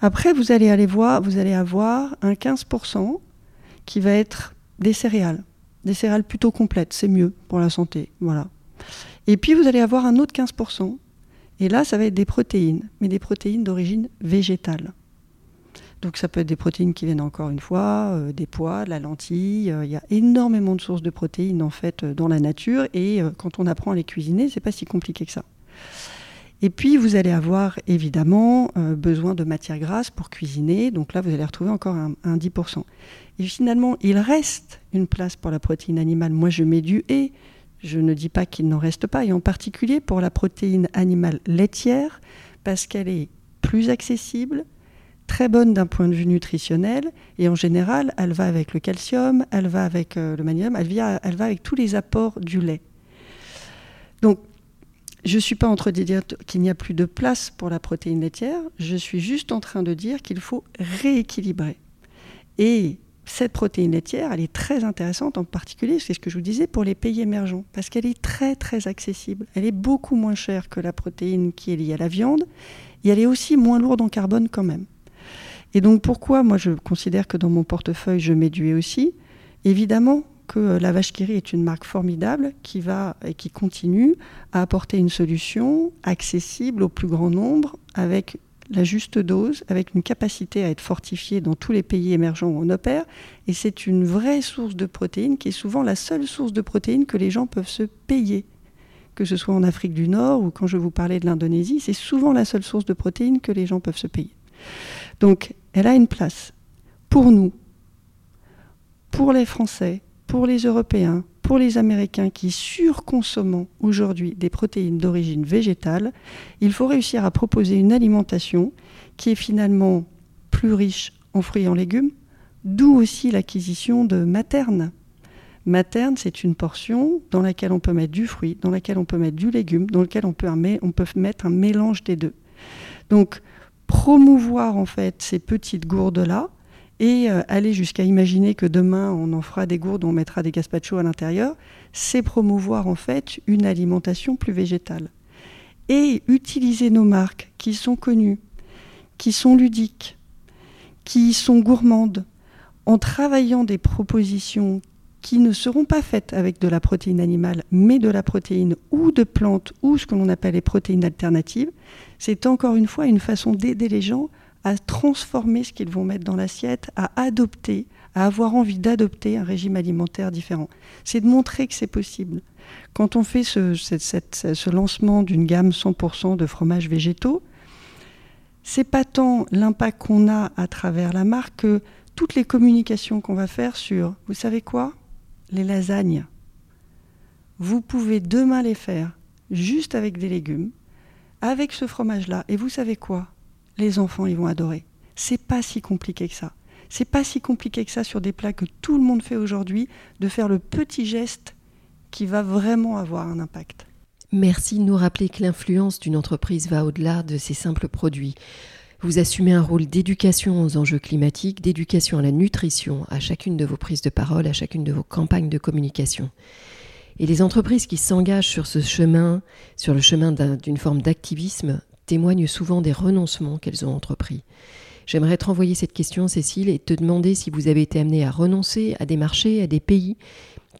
Après, vous allez aller voir, vous allez avoir un 15% qui va être des céréales, des céréales plutôt complètes, c'est mieux pour la santé, voilà. Et puis vous allez avoir un autre 15%, et là ça va être des protéines, mais des protéines d'origine végétale. Donc ça peut être des protéines qui viennent encore une fois, euh, des pois, de la lentille. Euh, il y a énormément de sources de protéines en fait euh, dans la nature et quand on apprend à les cuisiner, c'est pas si compliqué que ça. Et puis vous allez avoir évidemment besoin de matières grasses pour cuisiner. Donc là, vous allez retrouver encore un, 10%. Et finalement, il reste une place pour la protéine animale. Moi, je mets du et. Je ne dis pas qu'il n'en reste pas, et en particulier pour la protéine animale laitière, parce qu'elle est plus accessible, très bonne d'un point de vue nutritionnel et en général, elle va avec le calcium, elle va avec euh, le magnésium, elle, elle, va avec tous les apports du lait. Donc, je ne suis pas en train de dire qu'il n'y a plus de place pour la protéine laitière, je suis juste en train de dire qu'il faut rééquilibrer. Et cette protéine laitière, elle est très intéressante en particulier, c'est ce que je vous disais, pour les pays émergents, parce qu'elle est très très accessible. Elle est beaucoup moins chère que la protéine qui est liée à la viande, et elle est aussi moins lourde en carbone quand même. Et donc pourquoi moi je considère que dans mon portefeuille je mets du aussi? Évidemment que euh, la vache qui est une marque formidable qui va et qui continue à apporter une solution accessible au plus grand nombre avec la juste dose, avec une capacité à être fortifiée dans tous les pays émergents où on opère. Et c'est une vraie source de protéines qui est souvent la seule source de protéines que les gens peuvent se payer. Que ce soit en Afrique du Nord ou quand je vous parlais de l'Indonésie, c'est souvent la seule source de protéines que les gens peuvent se payer. Donc elle a une place pour nous, pour les Français, pour les Européens, pour les Américains qui surconsomment aujourd'hui des protéines d'origine végétale. Il faut réussir à proposer une alimentation qui est finalement plus riche en fruits et en légumes, d'où aussi l'acquisition de materne. Materne, c'est une portion dans laquelle on peut mettre du fruit, dans laquelle on peut mettre du légume, dans laquelle on peut, on peut mettre un mélange des deux. Donc, promouvoir en fait ces petites gourdes-là et euh, aller jusqu'à imaginer que demain on en fera des gourdes, on mettra des gazpacho à l'intérieur, c'est promouvoir en fait une alimentation plus végétale. Et utiliser nos marques qui sont connues, qui sont ludiques, qui sont gourmandes, en travaillant des propositions qui ne seront pas faites avec de la protéine animale, mais de la protéine ou de plantes ou ce que l'on appelle les protéines alternatives, c'est encore une fois une façon d'aider les gens à transformer ce qu'ils vont mettre dans l'assiette, à adopter, à avoir envie d'adopter un régime alimentaire différent. C'est de montrer que c'est possible. Quand on fait ce, ce lancement d'une gamme 100% de fromages végétaux, c'est pas tant l'impact qu'on a à travers la marque que toutes les communications qu'on va faire sur, vous savez quoi? Les lasagnes. Vous pouvez demain les faire juste avec des légumes, avec ce fromage-là. Et vous savez quoi? Les enfants, ils vont adorer. C'est pas si compliqué que ça. C'est pas si compliqué que ça sur des plats que tout le monde fait aujourd'hui, de faire le petit geste qui va vraiment avoir un impact. Merci de nous rappeler que l'influence d'une entreprise va au-delà de ses simples produits. Vous assumez un rôle d'éducation aux enjeux climatiques, d'éducation à la nutrition, à chacune de vos prises de parole, à chacune de vos campagnes de communication. Et les entreprises qui s'engagent sur ce chemin, sur le chemin d'une forme d'activisme, témoignent souvent des renoncements qu'elles ont entrepris. J'aimerais te renvoyer cette question, Cécile, et te demander si vous avez été amené à renoncer à des marchés, à des pays,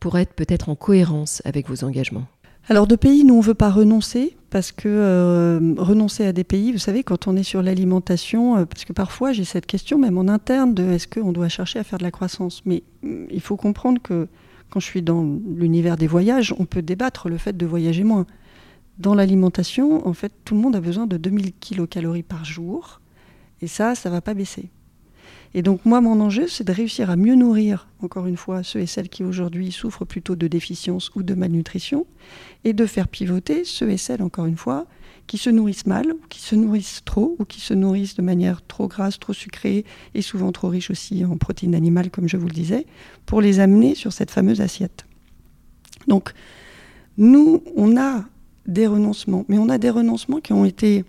pour être peut-être en cohérence avec vos engagements. Alors de pays, nous on veut pas renoncer parce que euh, renoncer à des pays, vous savez, quand on est sur l'alimentation, euh, parce que parfois j'ai cette question même en interne de est-ce qu'on doit chercher à faire de la croissance? Mais mm, il faut comprendre que quand je suis dans l'univers des voyages, on peut débattre le fait de voyager moins. Dans l'alimentation, en fait, tout le monde a besoin de 2000 kilocalories par jour, et ça, ça va pas baisser. Et donc moi, mon enjeu, c'est de réussir à mieux nourrir, encore une fois, ceux et celles qui aujourd'hui souffrent plutôt de déficience ou de malnutrition, et de faire pivoter ceux et celles, encore une fois, qui se nourrissent mal, ou qui se nourrissent trop, ou qui se nourrissent de manière trop grasse, trop sucrée, et souvent trop riche aussi en protéines animales, comme je vous le disais, pour les amener sur cette fameuse assiette. Donc, nous, on a des renoncements, mais on a des renoncements qui ont été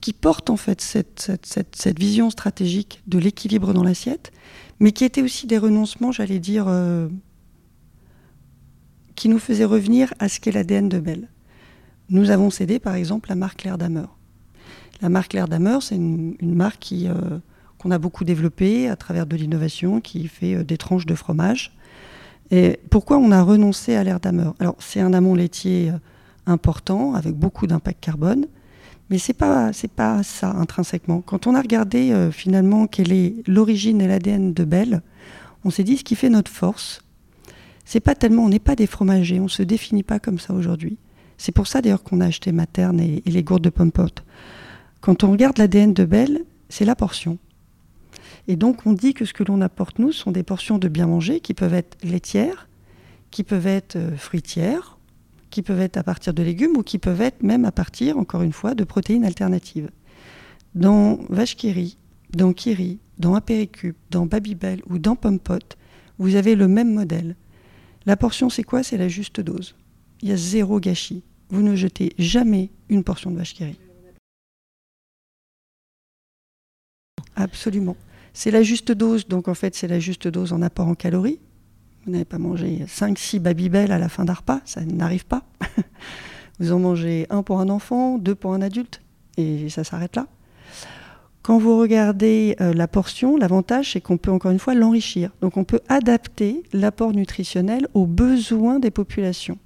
qui, porte en fait cette, vision stratégique de l'équilibre dans l'assiette, mais qui étaient aussi des renoncements, j'allais dire, euh, qui nous faisaient revenir à ce qu'est l'ADN de Bell. Nous avons cédé par exemple la marque Claire Damer. La marque Claire Damer, c'est une, marque euh, qu'on a beaucoup développée à travers de l'innovation, qui fait euh, des tranches de fromage. Et pourquoi on a renoncé à l'air Damer? Alors, c'est un amont laitier important, avec beaucoup d'impact carbone. Mais c'est pas c'est pas ça intrinsèquement. Quand on a regardé euh, finalement quelle est l'origine et l'ADN de Belle, on s'est dit ce qui fait notre force, c'est pas tellement on n'est pas des fromagers, on se définit pas comme ça aujourd'hui. C'est pour ça d'ailleurs qu'on a acheté Materne et, les gourdes de pompote. Quand on regarde l'ADN de Belle, c'est la portion. Et donc on dit que ce que l'on apporte nous sont des portions de bien manger qui peuvent être laitières, qui peuvent être euh, fruitières, qui peuvent être à partir de légumes ou qui peuvent être même à partir, encore une fois, de protéines alternatives. Dans vache kiri, dans kiri, dans apéricube, dans babybel ou dans pompot, vous avez le même modèle. La portion, c'est quoi? C'est la juste dose. Il y a zéro gâchis. Vous ne jetez jamais une portion de vache kiri. Absolument. C'est la juste dose, donc en fait c'est la juste dose en apport en calories, vous n'avez pas mangé 5-6 babybel à la fin d'un repas, ça n'arrive pas. vous en mangez un pour un enfant, deux pour un adulte, et ça s'arrête là. Quand vous regardez euh, la portion, l'avantage c'est qu'on peut encore une fois l'enrichir. Donc on peut adapter l'apport nutritionnel aux besoins des populations.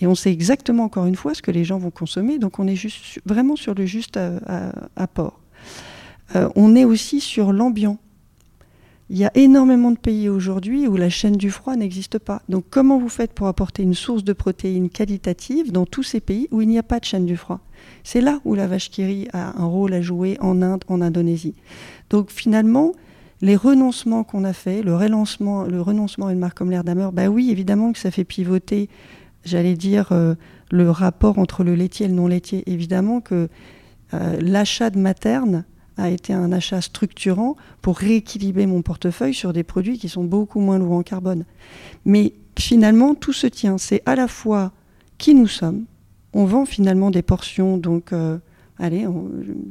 Et on sait exactement encore une fois ce que les gens vont consommer, donc on est juste, vraiment sur le juste euh, apport. Euh, on est aussi sur l'ambiant. Il y a énormément de pays aujourd'hui où la chaîne du froid n'existe pas. Donc comment vous faites pour apporter une source de protéines qualitative dans tous ces pays où il n'y a pas de chaîne du froid? C'est là où la vache qui a un rôle à jouer en Inde, en Indonésie. Donc finalement, les renoncements qu'on a faits, le, le renoncement à une marque comme l'air d'Amer, bah oui, évidemment que ça fait pivoter, j'allais dire, euh, le rapport entre le laitier et le non laitier. Évidemment que euh, l'achat de materne a été un achat structurant pour rééquilibrer mon portefeuille sur des produits qui sont beaucoup moins lourds en carbone. Mais finalement, tout se tient. C'est à la fois qui nous sommes. On vend finalement des portions, donc, euh, allez,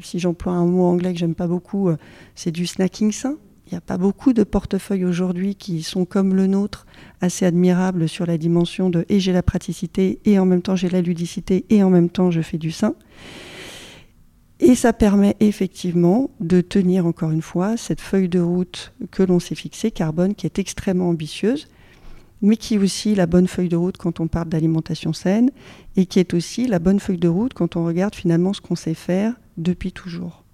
si j'emploie un mot anglais que j'aime pas beaucoup, c'est du snacking sain. Il n'y a pas beaucoup de portefeuilles aujourd'hui qui sont comme le nôtre, assez admirables sur la dimension de et j'ai la praticité, et en même temps j'ai la ludicité, et en même temps je fais du sain. Et ça permet effectivement de tenir encore une fois cette feuille de route que l'on s'est fixée, carbone, qui est extrêmement ambitieuse, mais qui est aussi la bonne feuille de route quand on parle d'alimentation saine, et qui est aussi la bonne feuille de route quand on regarde finalement ce qu'on sait faire depuis toujours.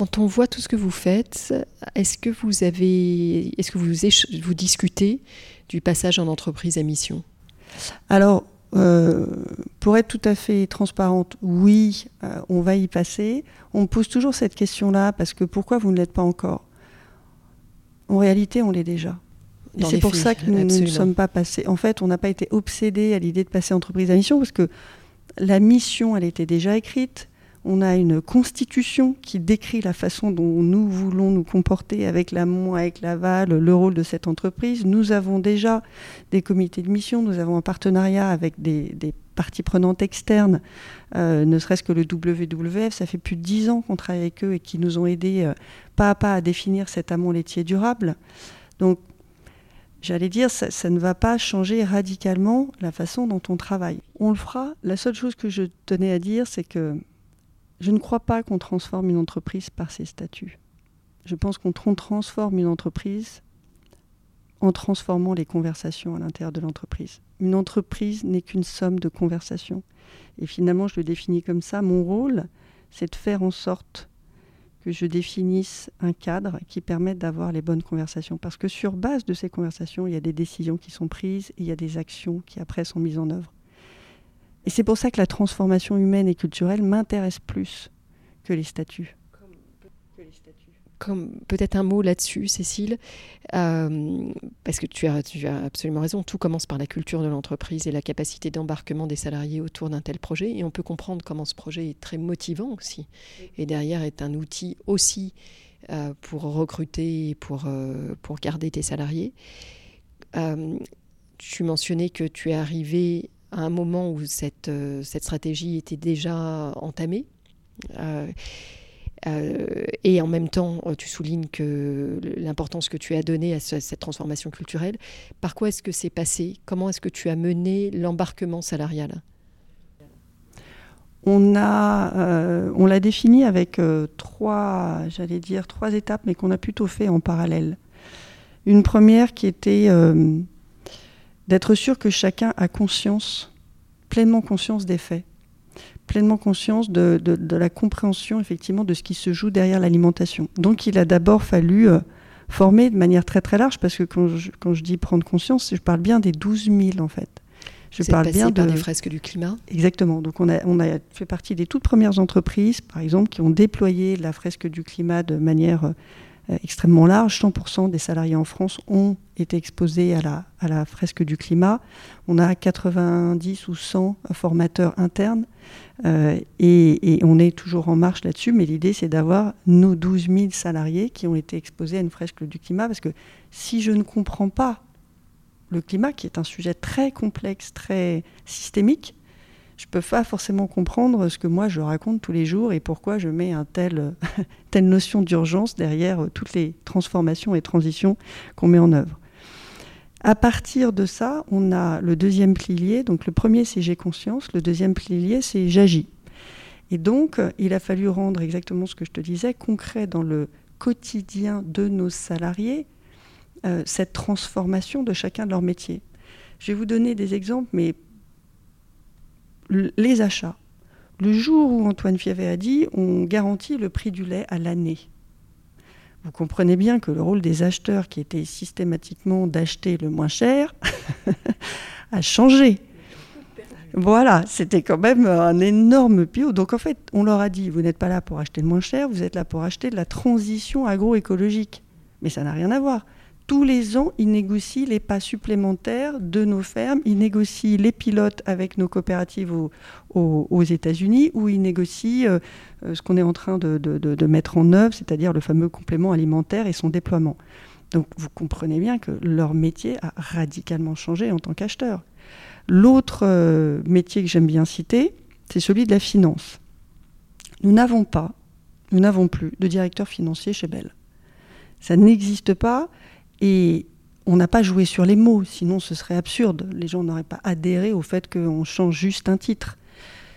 Quand on voit tout ce que vous faites, est-ce que vous avez, est-ce que vous, vous discutez du passage en entreprise à mission? Alors, euh, pour être tout à fait transparente, oui, euh, on va y passer. On me pose toujours cette question-là parce que pourquoi vous ne l'êtes pas encore? En réalité, on l'est déjà. Et c'est pour ça que nous ne sommes pas passés. En fait, on n'a pas été obsédés à l'idée de passer entreprise à mission parce que la mission, elle était déjà écrite. On a une constitution qui décrit la façon dont nous voulons nous comporter avec l'amont, avec l'aval, le rôle de cette entreprise. Nous avons déjà des comités de mission, nous avons un partenariat avec des, parties prenantes externes, ne serait-ce que le WWF, ça fait plus de dix ans qu'on travaille avec eux et qui nous ont aidés pas à pas à définir cet amont laitier durable. Donc, j'allais dire, ça, ça, ne va pas changer radicalement la façon dont on travaille. On le fera. La seule chose que je tenais à dire, c'est que je ne crois pas qu'on transforme une entreprise par ses statuts. Je pense qu'on transforme une entreprise en transformant les conversations à l'intérieur de l'entreprise. Une entreprise n'est qu'une somme de conversations. Et finalement, je le définis comme ça. Mon rôle, c'est de faire en sorte que je définisse un cadre qui permette d'avoir les bonnes conversations. Parce que sur base de ces conversations, il y a des décisions qui sont prises, et il y a des actions qui après sont mises en œuvre. Et c'est pour ça que la transformation humaine et culturelle m'intéresse plus que les statuts. Comme peut-être un mot là-dessus, Cécile, euh, parce que tu as, absolument raison, tout commence par la culture de l'entreprise et la capacité d'embarquement des salariés autour d'un tel projet. Et on peut comprendre comment ce projet est très motivant aussi. Et derrière est un outil aussi euh, pour recruter et pour, euh, pour garder tes salariés. tu mentionnais que tu es arrivé à un moment où cette, euh, stratégie était déjà entamée. Euh, euh, et en même temps, tu soulignes que l'importance que tu as donnée à cette transformation culturelle. Par quoi est-ce que c'est passé? Comment est-ce que tu as mené l'embarquement salarial? On a, on l'a défini avec trois, j'allais dire trois étapes, mais qu'on a plutôt fait en parallèle. Une première qui était d'être sûr que chacun a conscience, pleinement conscience des faits, pleinement conscience de, la compréhension effectivement de ce qui se joue derrière l'alimentation. Donc il a d'abord fallu euh, former de manière très très large, parce que quand je, dis prendre conscience, je parle bien des 12 000 en fait. Je parle bien par des fresques du climat. Exactement. Donc on a, on a fait partie des toutes premières entreprises, par exemple, qui ont déployé la fresque du climat de manière euh, extrêmement large. 100% des salariés en France ont été exposés à la, à la fresque du climat. On a 90 ou 100 formateurs internes euh, et, on est toujours en marche là-dessus. Mais l'idée, c'est d'avoir nos 12 000 salariés qui ont été exposés à une fresque du climat. Parce que si je ne comprends pas le climat, qui est un sujet très complexe, très systémique, je ne peux pas forcément comprendre ce que moi je raconte tous les jours et pourquoi je mets un tel, telle notion d'urgence derrière toutes les transformations et transitions qu'on met en œuvre. À partir de ça, on a le deuxième pilier. Donc le premier, c'est j'ai conscience. Le deuxième pilier, c'est j'agis. Et donc, il a fallu rendre exactement ce que je te disais, concret dans le quotidien de nos salariés, euh, cette transformation de chacun de leur métier. Je vais vous donner des exemples, mais les achats. Le jour où Antoine Fiavet a dit on garantit le prix du lait à l'année. Vous comprenez bien que le rôle des acheteurs, qui était systématiquement d'acheter le moins cher, a changé. Voilà, c'était quand même un énorme pio. Donc en fait, on leur a dit, vous n'êtes pas là pour acheter le moins cher, vous êtes là pour acheter de la transition agroécologique. Mais ça n'a rien à voir tous les ans, ils négocient les pas supplémentaires de nos fermes, ils négocient les pilotes avec nos coopératives aux, États-Unis, ou ils négocient euh, euh, ce qu'on est en train de, mettre en œuvre, c'est-à-dire le fameux complément alimentaire et son déploiement. Donc vous comprenez bien que leur métier a radicalement changé en tant qu'acheteur. L'autre euh, métier que j'aime bien citer, c'est celui de la finance. Nous n'avons pas, nous n'avons plus de directeur financier chez Bell. Ça n'existe pas. Et on n'a pas joué sur les mots, sinon ce serait absurde. Les gens n'auraient pas adhéré au fait qu'on change juste un titre.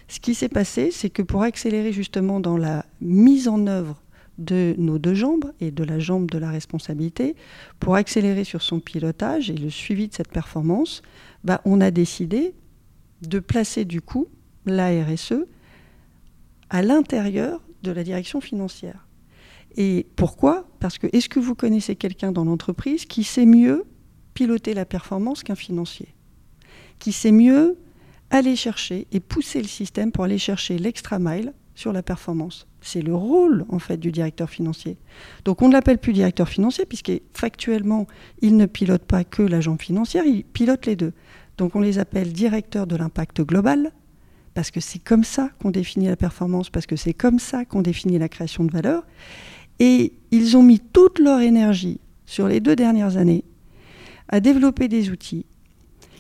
Ce qui s'est passé, c'est que pour accélérer justement dans la mise en œuvre de nos deux jambes et de la jambe de la responsabilité, pour accélérer sur son pilotage et le suivi de cette performance, bah, on a décidé de placer du coup la RSE à l'intérieur de la direction financière. Et pourquoi? Parce que est-ce que vous connaissez quelqu'un dans l'entreprise qui sait mieux piloter la performance qu'un financier? Qui sait mieux aller chercher et pousser le système pour aller chercher l'extra mile sur la performance? C'est le rôle en fait du directeur financier. Donc on ne l'appelle plus directeur financier puisque factuellement il ne pilote pas que l'agent financier, il pilote les deux. Donc on les appelle directeurs de l'impact global parce que c'est comme ça qu'on définit la performance, parce que c'est comme ça qu'on définit la création de valeur. Et ils ont mis toute leur énergie sur les deux dernières années à développer des outils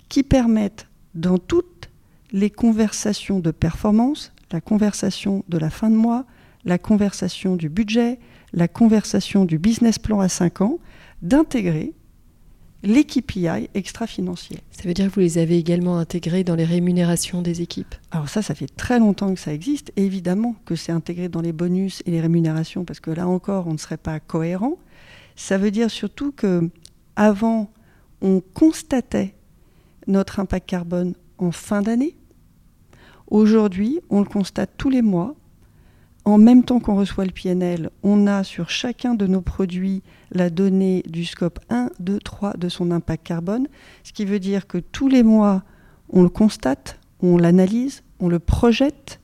qui permettent dans toutes les conversations de performance, la conversation de la fin de mois, la conversation du budget, la conversation du business plan à 5 ans, d'intégrer les KPI extra-financiers. Ça veut dire que vous les avez également intégrés dans les rémunérations des équipes? Alors ça, ça fait très longtemps que ça existe. évidemment que c'est intégré dans les bonus et les rémunérations, parce que là encore, on ne serait pas cohérent. Ça veut dire surtout que avant, on constatait notre impact carbone en fin d'année. Aujourd'hui, on le constate tous les mois en même temps qu'on reçoit le PNL, on a sur chacun de nos produits la donnée du scope 1, 2, 3 de son impact carbone, ce qui veut dire que tous les mois, on le constate, on l'analyse, on le projette.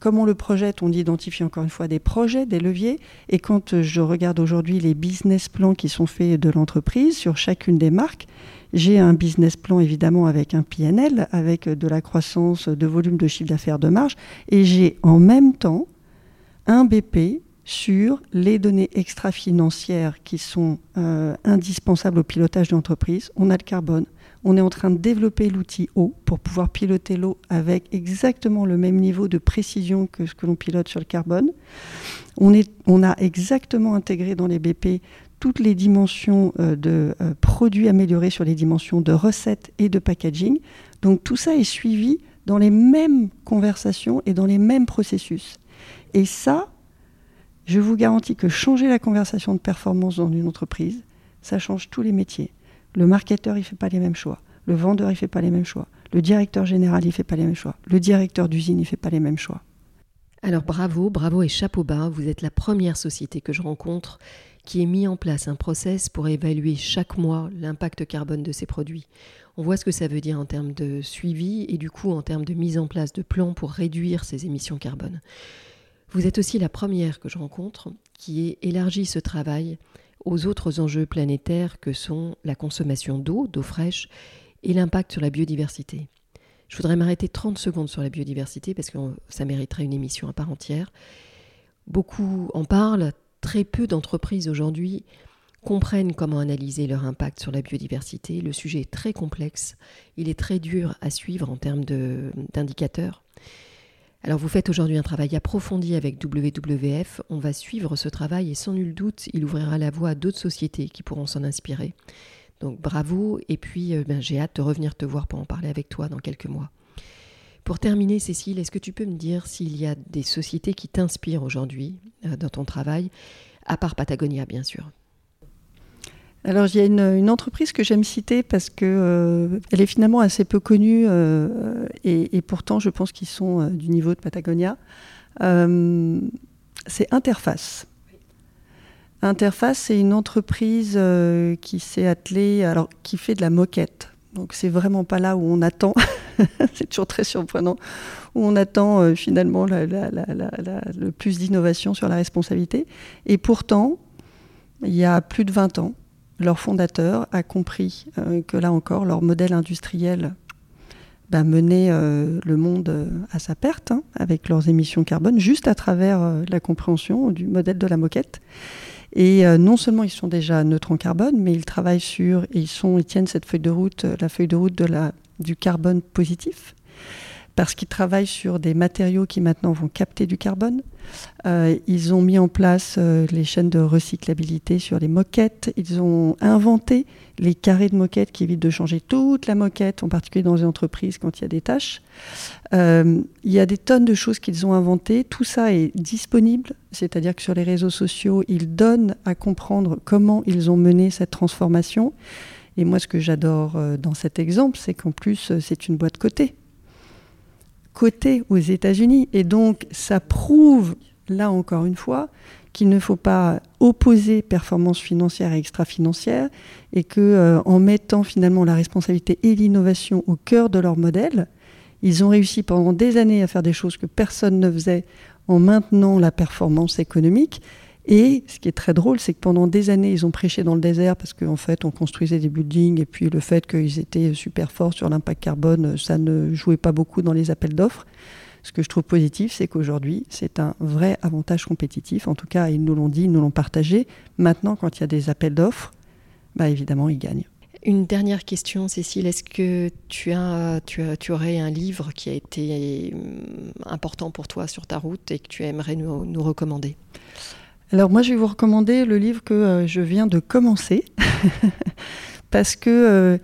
Comme on le projette, on identifie encore une fois des projets, des leviers. Et quand je regarde aujourd'hui les business plans qui sont faits de l'entreprise sur chacune des marques, j'ai un business plan évidemment avec un PNL, avec de la croissance de volume de chiffre d'affaires de marge, et j'ai en même temps un BP sur les données extra-financières qui sont euh, indispensables au pilotage de l'entreprise. On a le carbone. On est en train de développer l'outil eau pour pouvoir piloter l'eau avec exactement le même niveau de précision que ce que l'on pilote sur le carbone. On, est, on a exactement intégré dans les BP toutes les dimensions euh, de euh, produits améliorés sur les dimensions de recettes et de packaging. Donc tout ça est suivi dans les mêmes conversations et dans les mêmes processus. Et ça, je vous garantis que changer la conversation de performance dans une entreprise, ça change tous les métiers. Le marketeur, il ne fait pas les mêmes choix. Le vendeur, il ne fait pas les mêmes choix. Le directeur général, il ne fait pas les mêmes choix. Le directeur d'usine, il ne fait pas les mêmes choix. Alors bravo, bravo et chapeau bas, vous êtes la première société que je rencontre qui ait mis en place un process pour évaluer chaque mois l'impact carbone de ses produits. On voit ce que ça veut dire en termes de suivi et du coup en termes de mise en place de plans pour réduire ses émissions carbone. Vous êtes aussi la première que je rencontre qui ait élargi ce travail aux autres enjeux planétaires que sont la consommation d'eau, d'eau fraîche, et l'impact sur la biodiversité. Je voudrais m'arrêter 30 secondes sur la biodiversité parce que ça mériterait une émission à part entière. Beaucoup en parlent, très peu d'entreprises aujourd'hui comprennent comment analyser leur impact sur la biodiversité. Le sujet est très complexe, il est très dur à suivre en termes d'indicateurs. Alors vous faites aujourd'hui un travail approfondi avec WWF, on va suivre ce travail et sans nul doute il ouvrira la voie à d'autres sociétés qui pourront s'en inspirer. Donc bravo et puis euh, ben, j'ai hâte de revenir te voir pour en parler avec toi dans quelques mois. Pour terminer Cécile, est-ce que tu peux me dire s'il y a des sociétés qui t'inspirent aujourd'hui euh, dans ton travail, à part Patagonia bien sûr? Alors il y a une, entreprise que j'aime citer parce que euh, est finalement assez peu connue euh, et, pourtant je pense qu'ils sont euh, du niveau de Patagonia. c'est Interface. Interface, c'est une entreprise qui s'est attelée, alors qui fait de la moquette. Donc c'est vraiment pas là où on attend. c'est toujours très surprenant où on attend finalement le plus d'innovation sur la responsabilité. Et pourtant, il y a plus de 20 ans, leur fondateur a compris euh, que là encore, leur modèle industriel bah, menait euh, le monde euh, à sa perte hein, avec leurs émissions carbone, juste à travers la compréhension du modèle de la moquette. Et non seulement ils sont déjà neutres en carbone, mais ils travaillent sur et ils sont, ils tiennent cette feuille de route, la feuille de route de la, du carbone positif parce qu'ils travaillent sur des matériaux qui maintenant vont capter du carbone. Euh, ils ont mis en place euh, les chaînes de recyclabilité sur les moquettes. Ils ont inventé les carrés de moquettes qui évitent de changer toute la moquette, en particulier dans les entreprises quand il y a des tâches. Euh, il y a des tonnes de choses qu'ils ont inventées. Tout ça est disponible, c'est-à-dire que sur les réseaux sociaux, ils donnent à comprendre comment ils ont mené cette transformation. Et moi, ce que j'adore dans cet exemple, c'est qu'en plus, c'est une boîte cotée côté aux États-Unis. Et donc, ça prouve, là encore une fois, qu'il ne faut pas opposer performance financière et extra-financière et que euh, en mettant finalement la responsabilité et l'innovation au cœur de leur modèle, ils ont réussi pendant des années à faire des choses que personne ne faisait en maintenant la performance économique et ce qui est très drôle, c'est que pendant des années, ils ont prêché dans le désert parce qu'en fait, on construisait des buildings et puis le fait qu'ils étaient super forts sur l'impact carbone, ça ne jouait pas beaucoup dans les appels d'offres. Ce que je trouve positif, c'est qu'aujourd'hui, c'est un vrai avantage compétitif. En tout cas, ils nous l'ont dit, ils nous l'ont partagé. Maintenant, quand il y a des appels d'offres, bah évidemment, ils gagnent. Une dernière question, Cécile. Est-ce que tu, as, tu, as, tu aurais un livre qui a été hum, important pour toi sur ta route et que tu aimerais nous, nous recommander? Alors moi, je vais vous recommander le livre que euh, je viens de commencer parce que euh,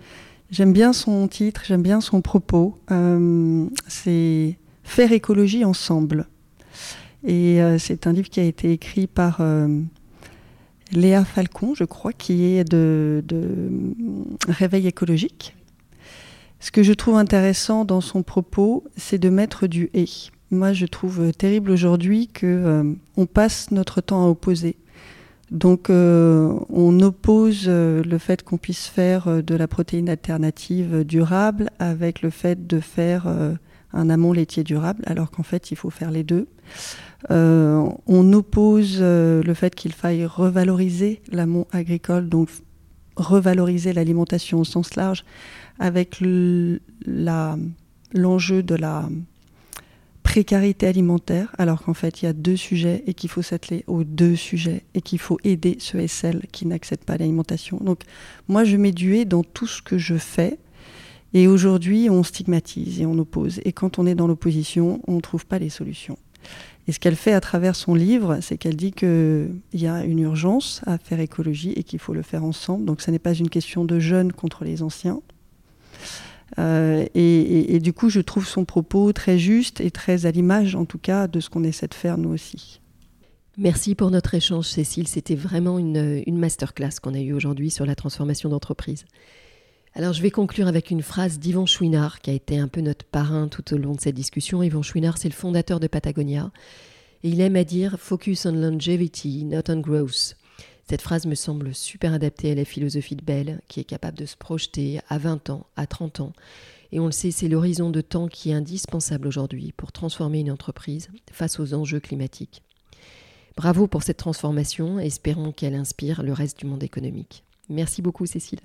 j'aime bien son titre, j'aime bien son propos. Euh, c'est Faire écologie ensemble. Et c'est un livre qui a été écrit par Léa Falcon, je crois, qui est de, Réveil écologique. Ce que je trouve intéressant dans son propos, c'est de mettre du et. Moi, je trouve terrible aujourd'hui que euh, on passe notre temps à opposer. Donc, euh, on oppose euh, le fait qu'on puisse faire de la protéine alternative durable avec le fait de faire un amont laitier durable, alors qu'en fait, il faut faire les deux. Euh, on oppose euh, le fait qu'il faille revaloriser l'amont agricole, donc revaloriser l'alimentation au sens large, avec l'enjeu de la précarité alimentaire, alors qu'en fait il y a deux sujets et qu'il faut s'atteler aux deux sujets et qu'il faut aider ceux et celles qui n'acceptent pas l'alimentation. Donc moi je mets du dans tout ce que je fais. Et aujourd'hui, on stigmatise et on oppose. Et quand on est dans l'opposition, on ne trouve pas les solutions. Et ce qu'elle fait à travers son livre, c'est qu'elle dit qu'il y a une urgence à faire écologie et qu'il faut le faire ensemble. Donc ce n'est pas une question de jeunes contre les anciens. Euh, et, du coup, je trouve son propos très juste et très à l'image, en tout cas, de ce qu'on essaie de faire nous aussi. Merci pour notre échange, Cécile. C'était vraiment une, masterclass qu'on a eue aujourd'hui sur la transformation d'entreprise. Alors je vais conclure avec une phrase d'Yvan Chouinard, qui a été un peu notre parrain tout au long de cette discussion. Yvan Chouinard, c'est le fondateur de Patagonia. Et il aime à dire Focus on longevity, not on growth. Cette phrase me semble super adaptée à la philosophie de Bell, qui est capable de se projeter à 20 ans, à 30 ans. Et on le sait, c'est l'horizon de temps qui est indispensable aujourd'hui pour transformer une entreprise face aux enjeux climatiques. Bravo pour cette transformation, espérons qu'elle inspire le reste du monde économique. Merci beaucoup Cécile.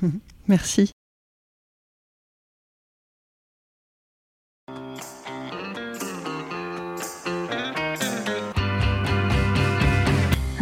Merci.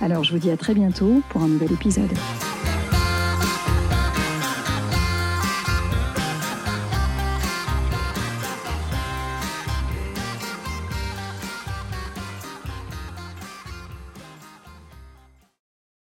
Alors je vous dis à très bientôt pour un nouvel épisode.